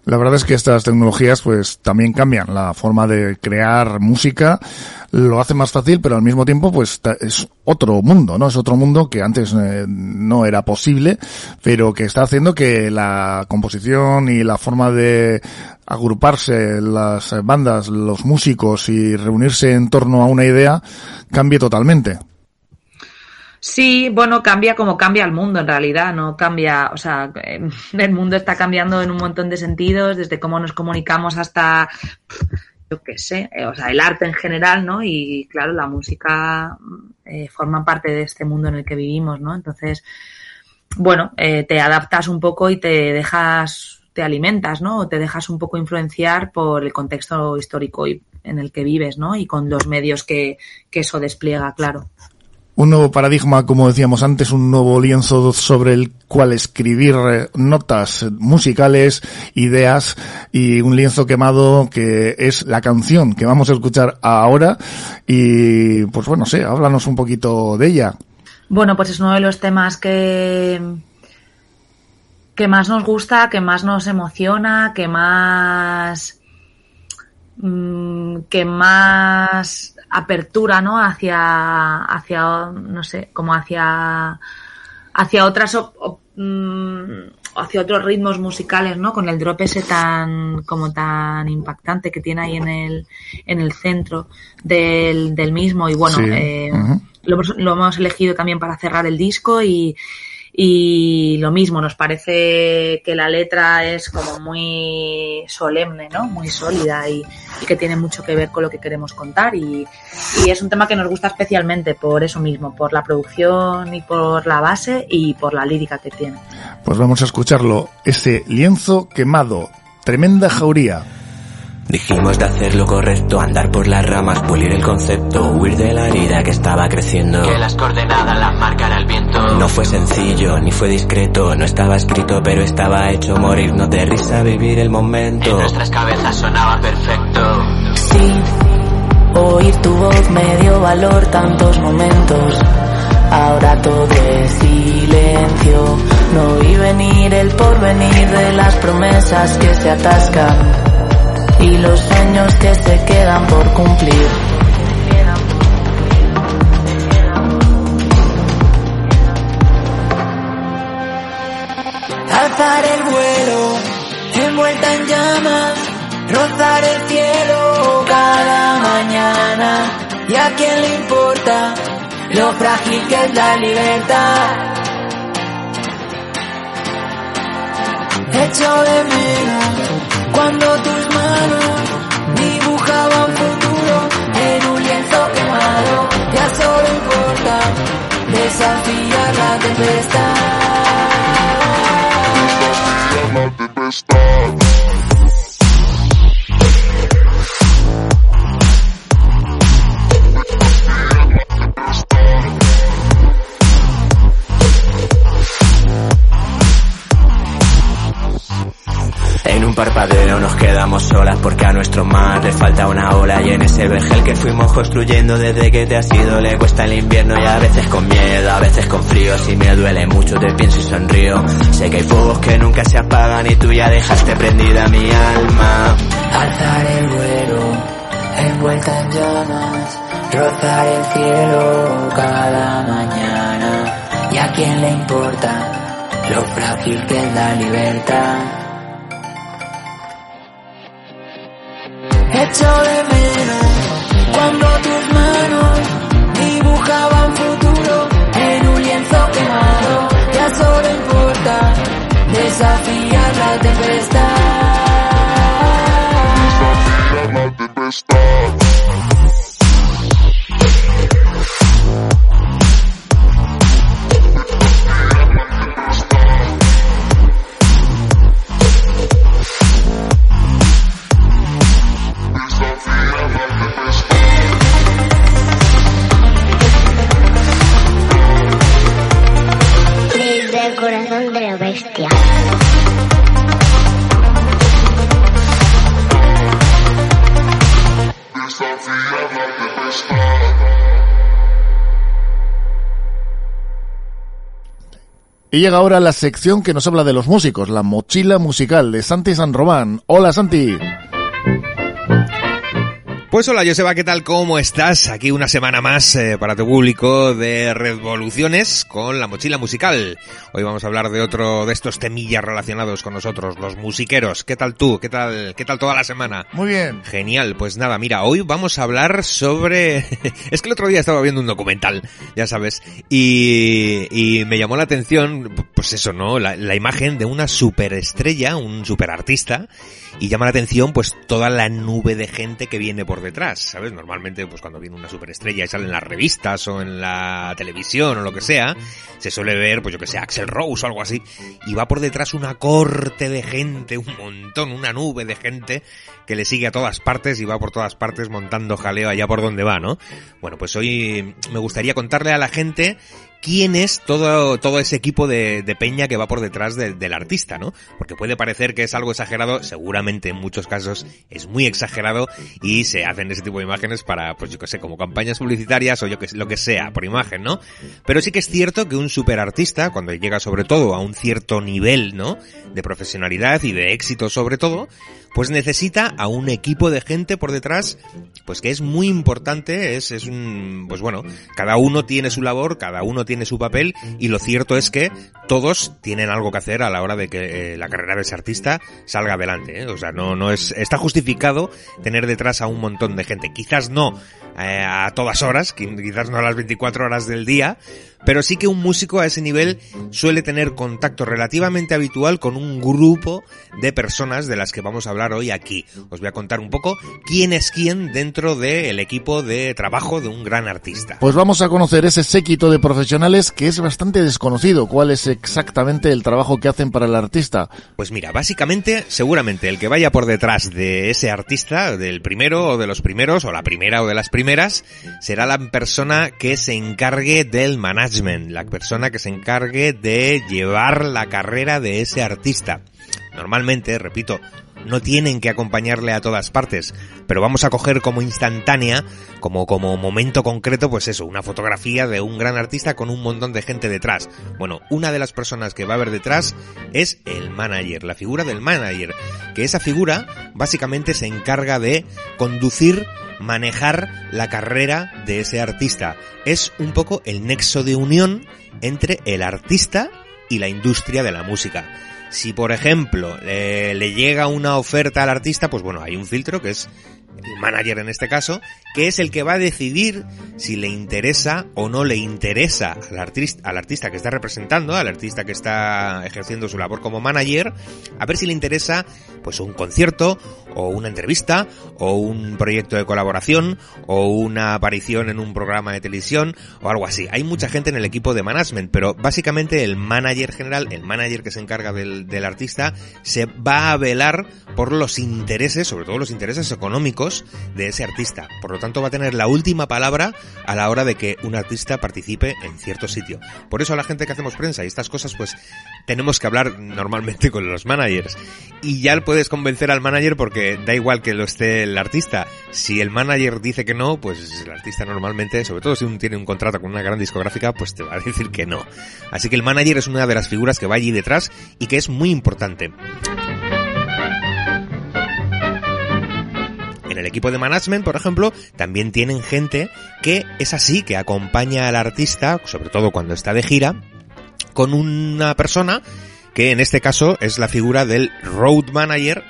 La verdad es que estas tecnologías pues también cambian la forma de crear música, lo hace más fácil, pero al mismo tiempo pues es otro mundo, ¿no? Es otro mundo que antes eh, no era posible, pero que está haciendo que la composición y la forma de agruparse las bandas, los músicos y reunirse en torno a una idea cambie totalmente. Sí, bueno, cambia como cambia el mundo en realidad, no cambia, o sea, eh, el mundo está cambiando en un montón de sentidos, desde cómo nos comunicamos hasta, yo qué sé, eh, o sea, el arte en general, ¿no? Y claro, la música eh, forma parte de este mundo en el que vivimos, ¿no? Entonces, bueno, eh, te adaptas un poco y te dejas, te alimentas, ¿no? O te dejas un poco influenciar por el contexto histórico y- en el que vives, ¿no? Y con los medios que, que eso despliega, claro. Un nuevo paradigma, como decíamos antes, un nuevo lienzo sobre el cual escribir eh, notas musicales, ideas y un lienzo quemado que es la canción que vamos a escuchar ahora y pues bueno, sé, háblanos un poquito de ella. Bueno, pues es uno de los temas que, que más nos gusta, que más nos emociona, que más mm, que más apertura, ¿no? Hacia, hacia, no sé, como hacia, hacia otras, op- op- mm, hacia otros ritmos musicales, ¿no? Con el drop ese tan, como tan impactante que tiene ahí en el, en el centro del, del mismo y bueno, Sí, eh, ujú. lo, hemos, lo hemos elegido también para cerrar el disco y, y lo mismo, nos parece que la letra es como muy solemne, ¿no? Muy sólida y, que tiene mucho que ver con lo que queremos contar y, y es un tema que nos gusta especialmente por eso mismo, por la producción y por la base y por la lírica que tiene. Pues vamos a escucharlo, ese lienzo quemado, tremenda jauría. Dijimos de hacer lo correcto, andar por las ramas, pulir el concepto, huir de la herida que estaba creciendo. Que las coordenadas las marcara el viento. No fue sencillo, ni fue discreto, no estaba escrito, pero estaba hecho morirnos de risa, vivir el En momento. nuestras cabezas sonaba perfecto. Sí, oír tu voz me dio valor tantos momentos. Ahora todo es silencio. No vi venir el porvenir de las promesas que se atascan y los sueños que se quedan por cumplir. Alzar el vuelo, envuelta en llamas, rozar el cielo cada mañana. ¿Y a quién le importa lo frágil que es la libertad? Echo de menos cuando tus manos dibujaban futuro en un lienzo quemado. Ya solo importa desafiar la tempestad. Parpadeo nos quedamos solas porque a nuestro mar le falta una ola y en ese vergel que fuimos construyendo desde que te has ido le cuesta el invierno y a veces con miedo, a veces con frío. Si me duele mucho te pienso y sonrío. Sé que hay fuegos que nunca se apagan y tú ya dejaste prendida mi alma. Alzar el vuelo, envuelta en llamas, rozar el cielo cada mañana. ¿Y a quién le importa lo frágil que es la libertad? Echo de menos cuando tus manos dibujaban futuro en un lienzo quemado. Ya solo importa desafiar la tempestad. Desde Y llega ahora la sección que nos habla de los músicos, la mochila musical de Santi San Román. Hola Santi. Pues hola Joseba, ¿qué tal? ¿Cómo estás? Aquí una semana más eh, para tu público de Revoluciones con la mochila musical. Hoy vamos a hablar de otro de estos temillas relacionados con nosotros, los musiqueros. ¿Qué tal tú? ¿Qué tal, qué tal toda la semana? Muy bien. Genial, pues nada, mira, hoy vamos a hablar sobre... es que el otro día estaba viendo un documental, ya sabes, y, y me llamó la atención pues eso, ¿no? La, la imagen de una superestrella, un superartista, y llama la atención pues toda la nube de gente que viene por detrás, ¿sabes? Normalmente pues cuando viene una superestrella y sale en las revistas o en la televisión o lo que sea, se suele ver pues yo que sé, Axel Rose o algo así, y va por detrás una corte de gente, un montón, una nube de gente que le sigue a todas partes y va por todas partes montando jaleo allá por donde va, ¿no? Bueno, pues hoy me gustaría contarle a la gente quién es todo, todo ese equipo de, de peña que va por detrás de- del artista, ¿no? Porque puede parecer que es algo exagerado, seguramente en muchos casos es muy exagerado y se hacen ese tipo de imágenes para, pues yo que sé, como campañas publicitarias o yo que lo que sea, por imagen, ¿no? Pero sí que es cierto que un superartista, cuando llega sobre todo a un cierto nivel, ¿no? De profesionalidad y de éxito sobre todo, pues necesita a un equipo de gente por detrás, pues que es muy importante, es, es un, pues bueno, cada uno tiene su labor, cada uno tiene su papel, y lo cierto es que todos tienen algo que hacer a la hora de que eh, la carrera de ese artista salga adelante, ¿eh? o sea, no, no es, está justificado tener detrás a un montón de gente, quizás no eh, a todas horas, qui- quizás no a las 24 horas del día, pero sí que un músico a ese nivel suele tener contacto relativamente habitual con un grupo de personas de las que vamos a hablar hoy aquí. Os voy a contar un poco quién es quién dentro del equipo de trabajo de un gran artista. Pues vamos a conocer ese séquito de profesionales que es bastante desconocido. ¿Cuál es exactamente el trabajo que hacen para el artista? Pues mira, básicamente, seguramente el que vaya por detrás de ese artista, del primero o de los primeros, o la primera o de las primeras, será la persona que se encargue del management, la persona que se encargue de llevar la carrera de ese artista. Normalmente, repito, no tienen que acompañarle a todas partes, pero vamos a coger como instantánea, como, como momento concreto, pues eso, una fotografía de un gran artista con un montón de gente detrás. Bueno, una de las personas que va a haber detrás es el manager, la figura del manager, que esa figura básicamente se encarga de conducir, manejar la carrera de ese artista. Es un poco el nexo de unión entre el artista y la industria de la música. Si, por ejemplo, le, le llega una oferta al artista, pues bueno, hay un filtro que es manager en este caso, que es el que va a decidir si le interesa o no le interesa al artista, al artista que está representando, al artista que está ejerciendo su labor como manager, a ver si le interesa pues un concierto o una entrevista o un proyecto de colaboración o una aparición en un programa de televisión o algo así. Hay mucha gente en el equipo de management, pero básicamente el manager general, el manager que se encarga del, del artista, se va a velar por los intereses, sobre todo los intereses económicos de ese artista. Por lo tanto, va a tener la última palabra a la hora de que un artista participe en cierto sitio. Por eso la gente que hacemos prensa y estas cosas, pues tenemos que hablar normalmente con los managers. Y ya puedes convencer al manager porque da igual que lo esté el artista. Si el manager dice que no, pues el artista normalmente, sobre todo si tiene un contrato con una gran discográfica, pues te va a decir que no. Así que el manager es una de las figuras que va allí detrás y que es muy importante. En el equipo de management, por ejemplo, también tienen gente que es así, que acompaña al artista, sobre todo cuando está de gira, con una persona que en este caso es la figura del road manager,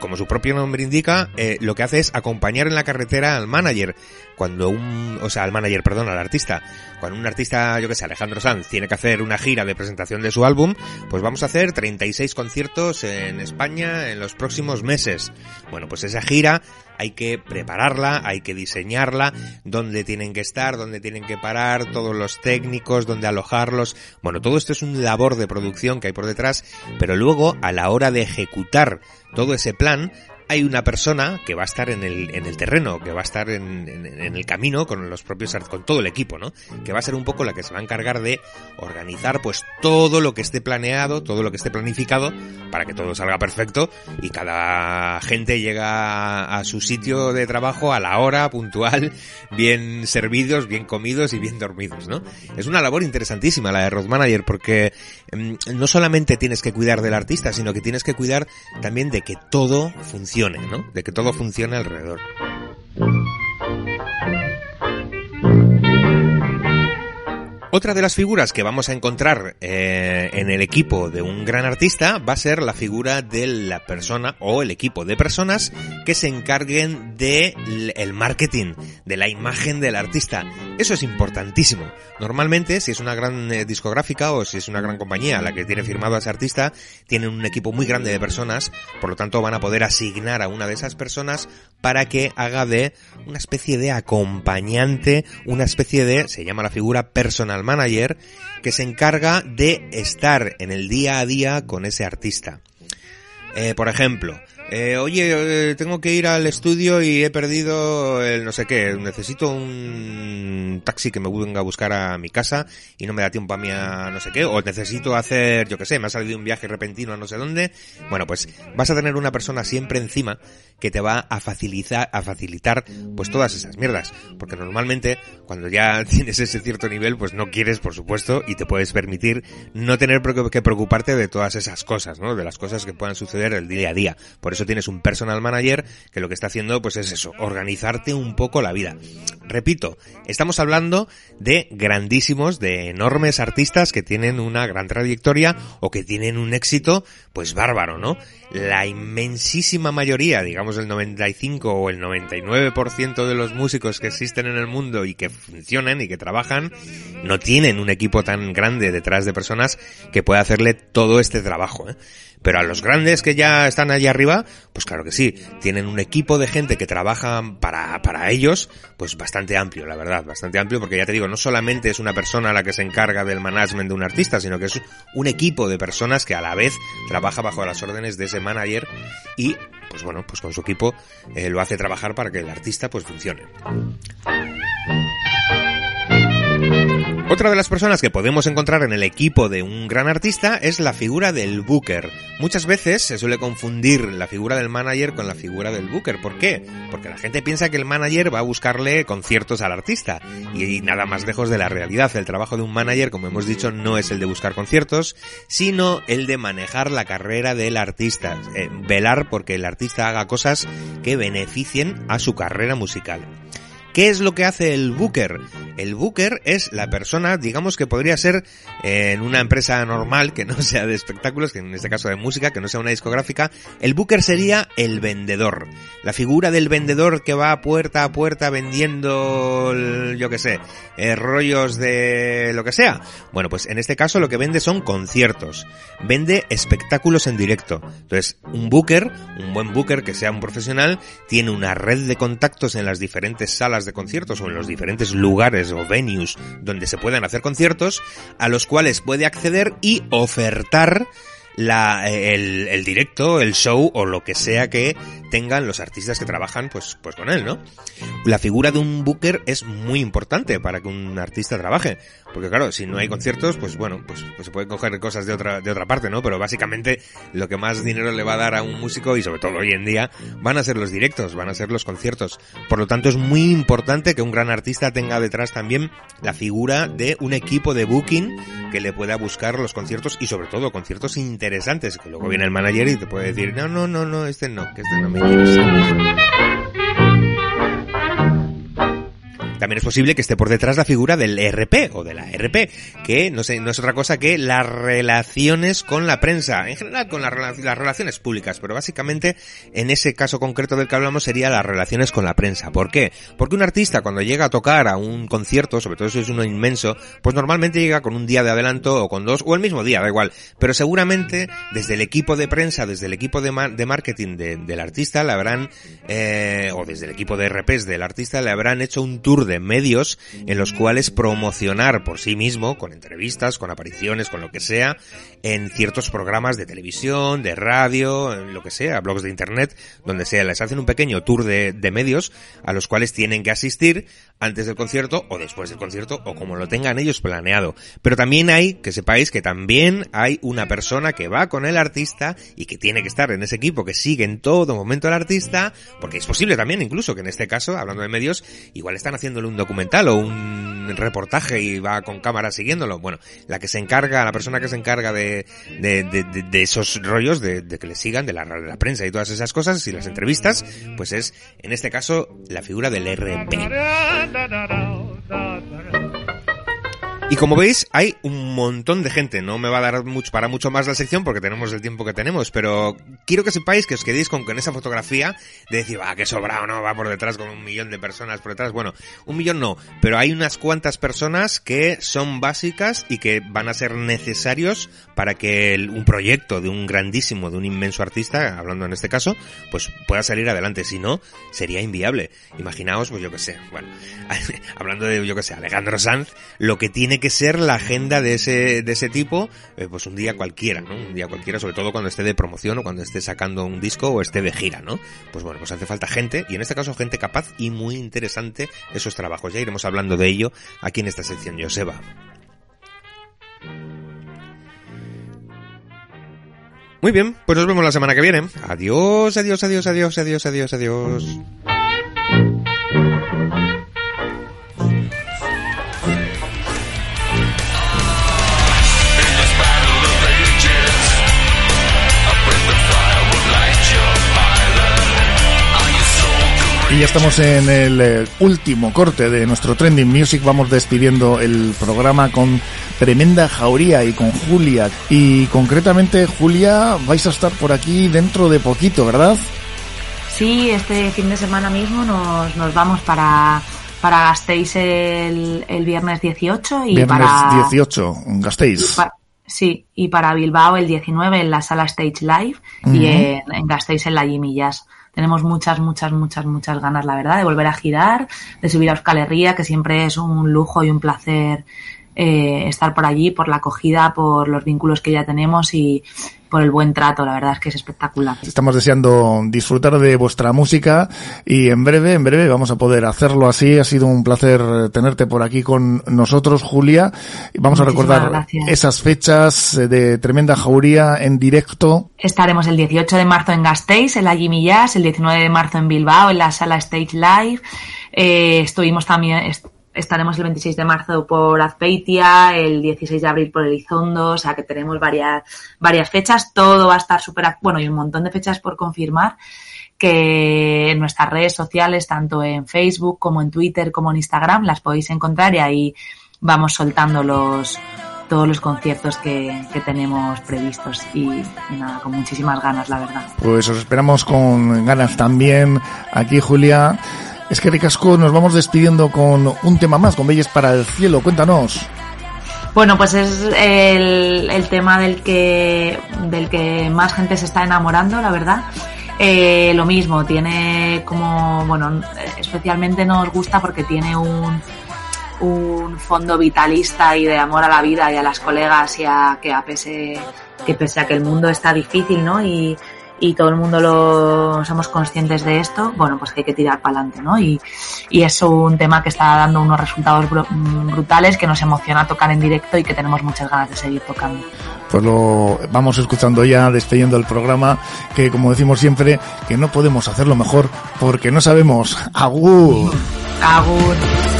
como su propio nombre indica, eh, lo que hace es acompañar en la carretera al manager. Cuando un, o sea, al manager, perdón, al artista. Cuando un artista, yo que sé, Alejandro Sanz, tiene que hacer una gira de presentación de su álbum, pues vamos a hacer 36 conciertos en España en los próximos meses. Bueno, pues esa gira hay que prepararla, hay que diseñarla, dónde tienen que estar, dónde tienen que parar, todos los técnicos, dónde alojarlos. Bueno, todo esto es un labor de producción que hay por detrás, pero luego a la hora de ejecutar todo ese plan, hay una persona que va a estar en el, en el terreno, que va a estar en, en- el camino con los propios, con todo el equipo, ¿no? Que va a ser un poco la que se va a encargar de organizar pues todo lo que esté planeado, todo lo que esté planificado para que todo salga perfecto y cada gente llega a, a su sitio de trabajo a la hora puntual, bien servidos, bien comidos y bien dormidos, ¿no? Es una labor interesantísima la de Road Manager porque mm, no solamente tienes que cuidar del artista, sino que tienes que cuidar también de que todo funcione, De que todo funcione alrededor. Otra de las figuras que vamos a encontrar eh, en el equipo de un gran artista va a ser la figura de la persona o el equipo de personas que se encarguen del el marketing, de la imagen del artista. Eso es importantísimo. Normalmente, si es una gran eh, discográfica o si es una gran compañía la que tiene firmado a ese artista, tienen un equipo muy grande de personas, por lo tanto van a poder asignar a una de esas personas para que haga de una especie de acompañante, una especie de, se llama la figura personal manager, que se encarga de estar en el día a día con ese artista. Eh, por ejemplo, eh, oye, eh, tengo que ir al estudio y he perdido el no sé qué, necesito un taxi que me venga a buscar a mi casa y no me da tiempo a mí a no sé qué, o necesito hacer, yo qué sé, me ha salido un viaje repentino a no sé dónde. Bueno, pues vas a tener una persona siempre encima que te va a facilitar, a facilitar pues todas esas mierdas, porque normalmente cuando ya tienes ese cierto nivel, pues no quieres, por supuesto, y te puedes permitir no tener que preocuparte de todas esas cosas, ¿no? De las cosas que puedan suceder el día a día. Por eso tienes un personal manager que lo que está haciendo pues es eso, organizarte un poco la vida. Repito, estamos hablando de grandísimos, de enormes artistas que tienen una gran trayectoria o que tienen un éxito pues bárbaro, ¿no? La inmensísima mayoría, el 95 o el 99% de los músicos que existen en el mundo y que funcionan y que trabajan, no tienen un equipo tan grande detrás de personas que pueda hacerle todo este trabajo, ¿eh? Pero a los grandes que ya están allá arriba, pues claro que sí, tienen un equipo de gente que trabaja para, para ellos, pues bastante amplio, la verdad, bastante amplio, porque ya te digo, no solamente es una persona la que se encarga del management de un artista, sino que es un equipo de personas que a la vez trabaja bajo las órdenes de ese manager y, pues bueno, pues con su equipo eh, lo hace trabajar para que el artista pues funcione. Otra de las personas que podemos encontrar en el equipo de un gran artista es la figura del booker. Muchas veces se suele confundir la figura del manager con la figura del booker. ¿Por qué? Porque la gente piensa que el manager va a buscarle conciertos al artista. Y nada más lejos de la realidad. El trabajo de un manager, como hemos dicho, no es el de buscar conciertos, sino el de manejar la carrera del artista. Eh, velar porque el artista haga cosas que beneficien a su carrera musical. ¿Qué es lo que hace el booker? El booker es la persona, digamos que podría ser en una empresa normal, que no sea de espectáculos, que en este caso de música, que no sea una discográfica, el booker sería el vendedor. La figura del vendedor que va puerta a puerta vendiendo, yo que sé, eh, rollos de lo que sea. Bueno, pues en este caso lo que vende son conciertos. Vende espectáculos en directo. Entonces, un booker, un buen booker que sea un profesional, tiene una red de contactos en las diferentes salas de conciertos o en los diferentes lugares o venues donde se puedan hacer conciertos a los cuales puede acceder y ofertar la, el, el, directo, el show o lo que sea que tengan los artistas que trabajan pues, pues con él, ¿no? La figura de un booker es muy importante para que un artista trabaje. Porque claro, si no hay conciertos, pues bueno, pues, pues se pueden coger cosas de otra, de otra parte, ¿no? Pero básicamente lo que más dinero le va a dar a un músico y sobre todo hoy en día van a ser los directos, van a ser los conciertos. Por lo tanto es muy importante que un gran artista tenga detrás también la figura de un equipo de booking que le pueda buscar los conciertos y sobre todo conciertos interesantes, que luego viene el manager y te puede decir, no, no, no, no, este no, que este no me interesa. También es posible que esté por detrás la figura del RP o de la RP, que no, sé, no es otra cosa que las relaciones con la prensa, en general con la, las relaciones públicas, pero básicamente en ese caso concreto del que hablamos sería las relaciones con la prensa. ¿Por qué? Porque un artista cuando llega a tocar a un concierto, sobre todo si es uno inmenso, pues normalmente llega con un día de adelanto o con dos, o el mismo día, da igual, pero seguramente desde el equipo de prensa, desde el equipo de, de marketing de, del artista le habrán, eh, o desde el equipo de RPs del artista le habrán hecho un tour de medios en los cuales promocionar por sí mismo, con entrevistas, con apariciones, con lo que sea, en ciertos programas de televisión, de radio, en lo que sea, blogs de internet, donde sea, les hacen un pequeño tour de, de medios a los cuales tienen que asistir antes del concierto o después del concierto o como lo tengan ellos planeado. Pero también hay, que sepáis que también hay una persona que va con el artista y que tiene que estar en ese equipo que sigue en todo momento al artista, porque es posible también incluso que en este caso, hablando de medios, igual están un documental o un reportaje y va con cámara siguiéndolo. Bueno, la que se encarga, la persona que se encarga de, de, esos rollos, de, que le sigan, de la prensa y todas esas cosas y las entrevistas, pues es, en este caso, la figura del RP. Y como veis, hay un montón de gente. No me va a dar mucho, para mucho más la sección porque tenemos el tiempo que tenemos, pero quiero que sepáis que os quedéis con, con esa fotografía de decir, va, que sobrado, ¿no? Va por detrás con un millón de personas por detrás. Bueno, un millón no, pero hay unas cuantas personas que son básicas y que van a ser necesarios para que el- un proyecto de un grandísimo, de un inmenso artista, hablando en este caso, pues pueda salir adelante. Si no, sería inviable. Imaginaos, pues yo que sé, bueno, hablando de, yo que sé, Alejandro Sanz, lo que tiene que ser la agenda de ese, de ese tipo, eh, pues un día cualquiera. Un día cualquiera, sobre todo cuando esté de promoción o cuando esté sacando un disco o esté de gira, ¿no? Pues bueno, pues hace falta gente, y en este caso gente capaz y muy interesante esos trabajos. Ya iremos hablando de ello aquí en esta sección, Joseba. Muy bien, pues nos vemos la semana que viene. Adiós, adiós, adiós, adiós, adiós, adiós, adiós. Y ya estamos en el eh, último corte de nuestro Trending Music. Vamos despidiendo el programa con tremenda jauría y con Julia. Y concretamente, Julia, vais a estar por aquí dentro de poquito, ¿verdad? Sí, este fin de semana mismo nos, nos vamos para, para Gasteiz el, el viernes 18 y Viernes para... 18, Gasteiz. sí, y para Bilbao el 19 en la sala Stage Live y en, en Gasteiz en la Jimmy Jazz. Tenemos muchas, muchas, muchas, muchas ganas, la verdad, de volver a girar, de subir a Euskal Herria, que siempre es un lujo y un placer eh, estar por allí, por la acogida, por los vínculos que ya tenemos y por el buen trato. La verdad es que es espectacular. Estamos deseando disfrutar de vuestra música y en breve, en breve vamos a poder hacerlo así. Ha sido un placer tenerte por aquí con nosotros, Julia. Vamos a recordar gracias. esas fechas eh, de tremenda jauría en directo. Estaremos el 18 de marzo en Gasteiz, en la Jimmy Jazz, el 19 de marzo en Bilbao, en la sala Stage Live. Eh, estuvimos también, est- estaremos el 26 de marzo por Azpeitia, el 16 de abril por Elizondo, o sea que tenemos varias, varias fechas. Todo va a estar súper, bueno, y un montón de fechas por confirmar que en nuestras redes sociales, tanto en Facebook como en Twitter como en Instagram, las podéis encontrar y ahí vamos soltando los todos los conciertos que, que tenemos previstos y, y nada, con muchísimas ganas, la verdad. Pues os esperamos con ganas también aquí, Julia. Es que Ricasco nos vamos despidiendo con un tema más, con Belles para el Cielo. Cuéntanos. Bueno, pues es el, tema del que, del que más gente se está enamorando, la verdad. Eh, lo mismo, tiene como, bueno, especialmente nos gusta porque tiene un, un fondo vitalista y de amor a la vida y a las colegas y a que a pese que pese a que el mundo está difícil, ¿no? Y, y todo el mundo lo somos conscientes de esto, bueno, pues que hay que tirar para adelante, ¿no? Y, y es un tema que está dando unos resultados mm, brutales, que nos emociona tocar en directo y que tenemos muchas ganas de seguir tocando. Pues lo vamos escuchando ya, despidiendo el programa, que como decimos siempre, que no podemos hacerlo mejor porque no sabemos. ¡Agur! Agur.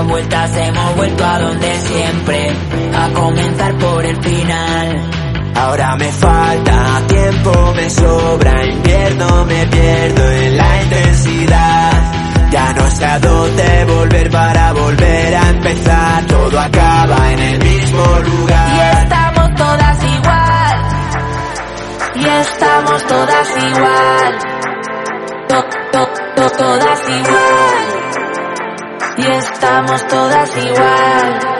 Tantas vueltas hemos vuelto a donde siempre A comenzar por el final Ahora me falta tiempo, me sobra invierno, me pierdo en la intensidad. Ya no sé a dónde volver para volver a empezar. Todo acaba en el mismo Y lugar. estamos todas igual. Y estamos todas igual. To- to- to- todas igual. Y estamos todas igual.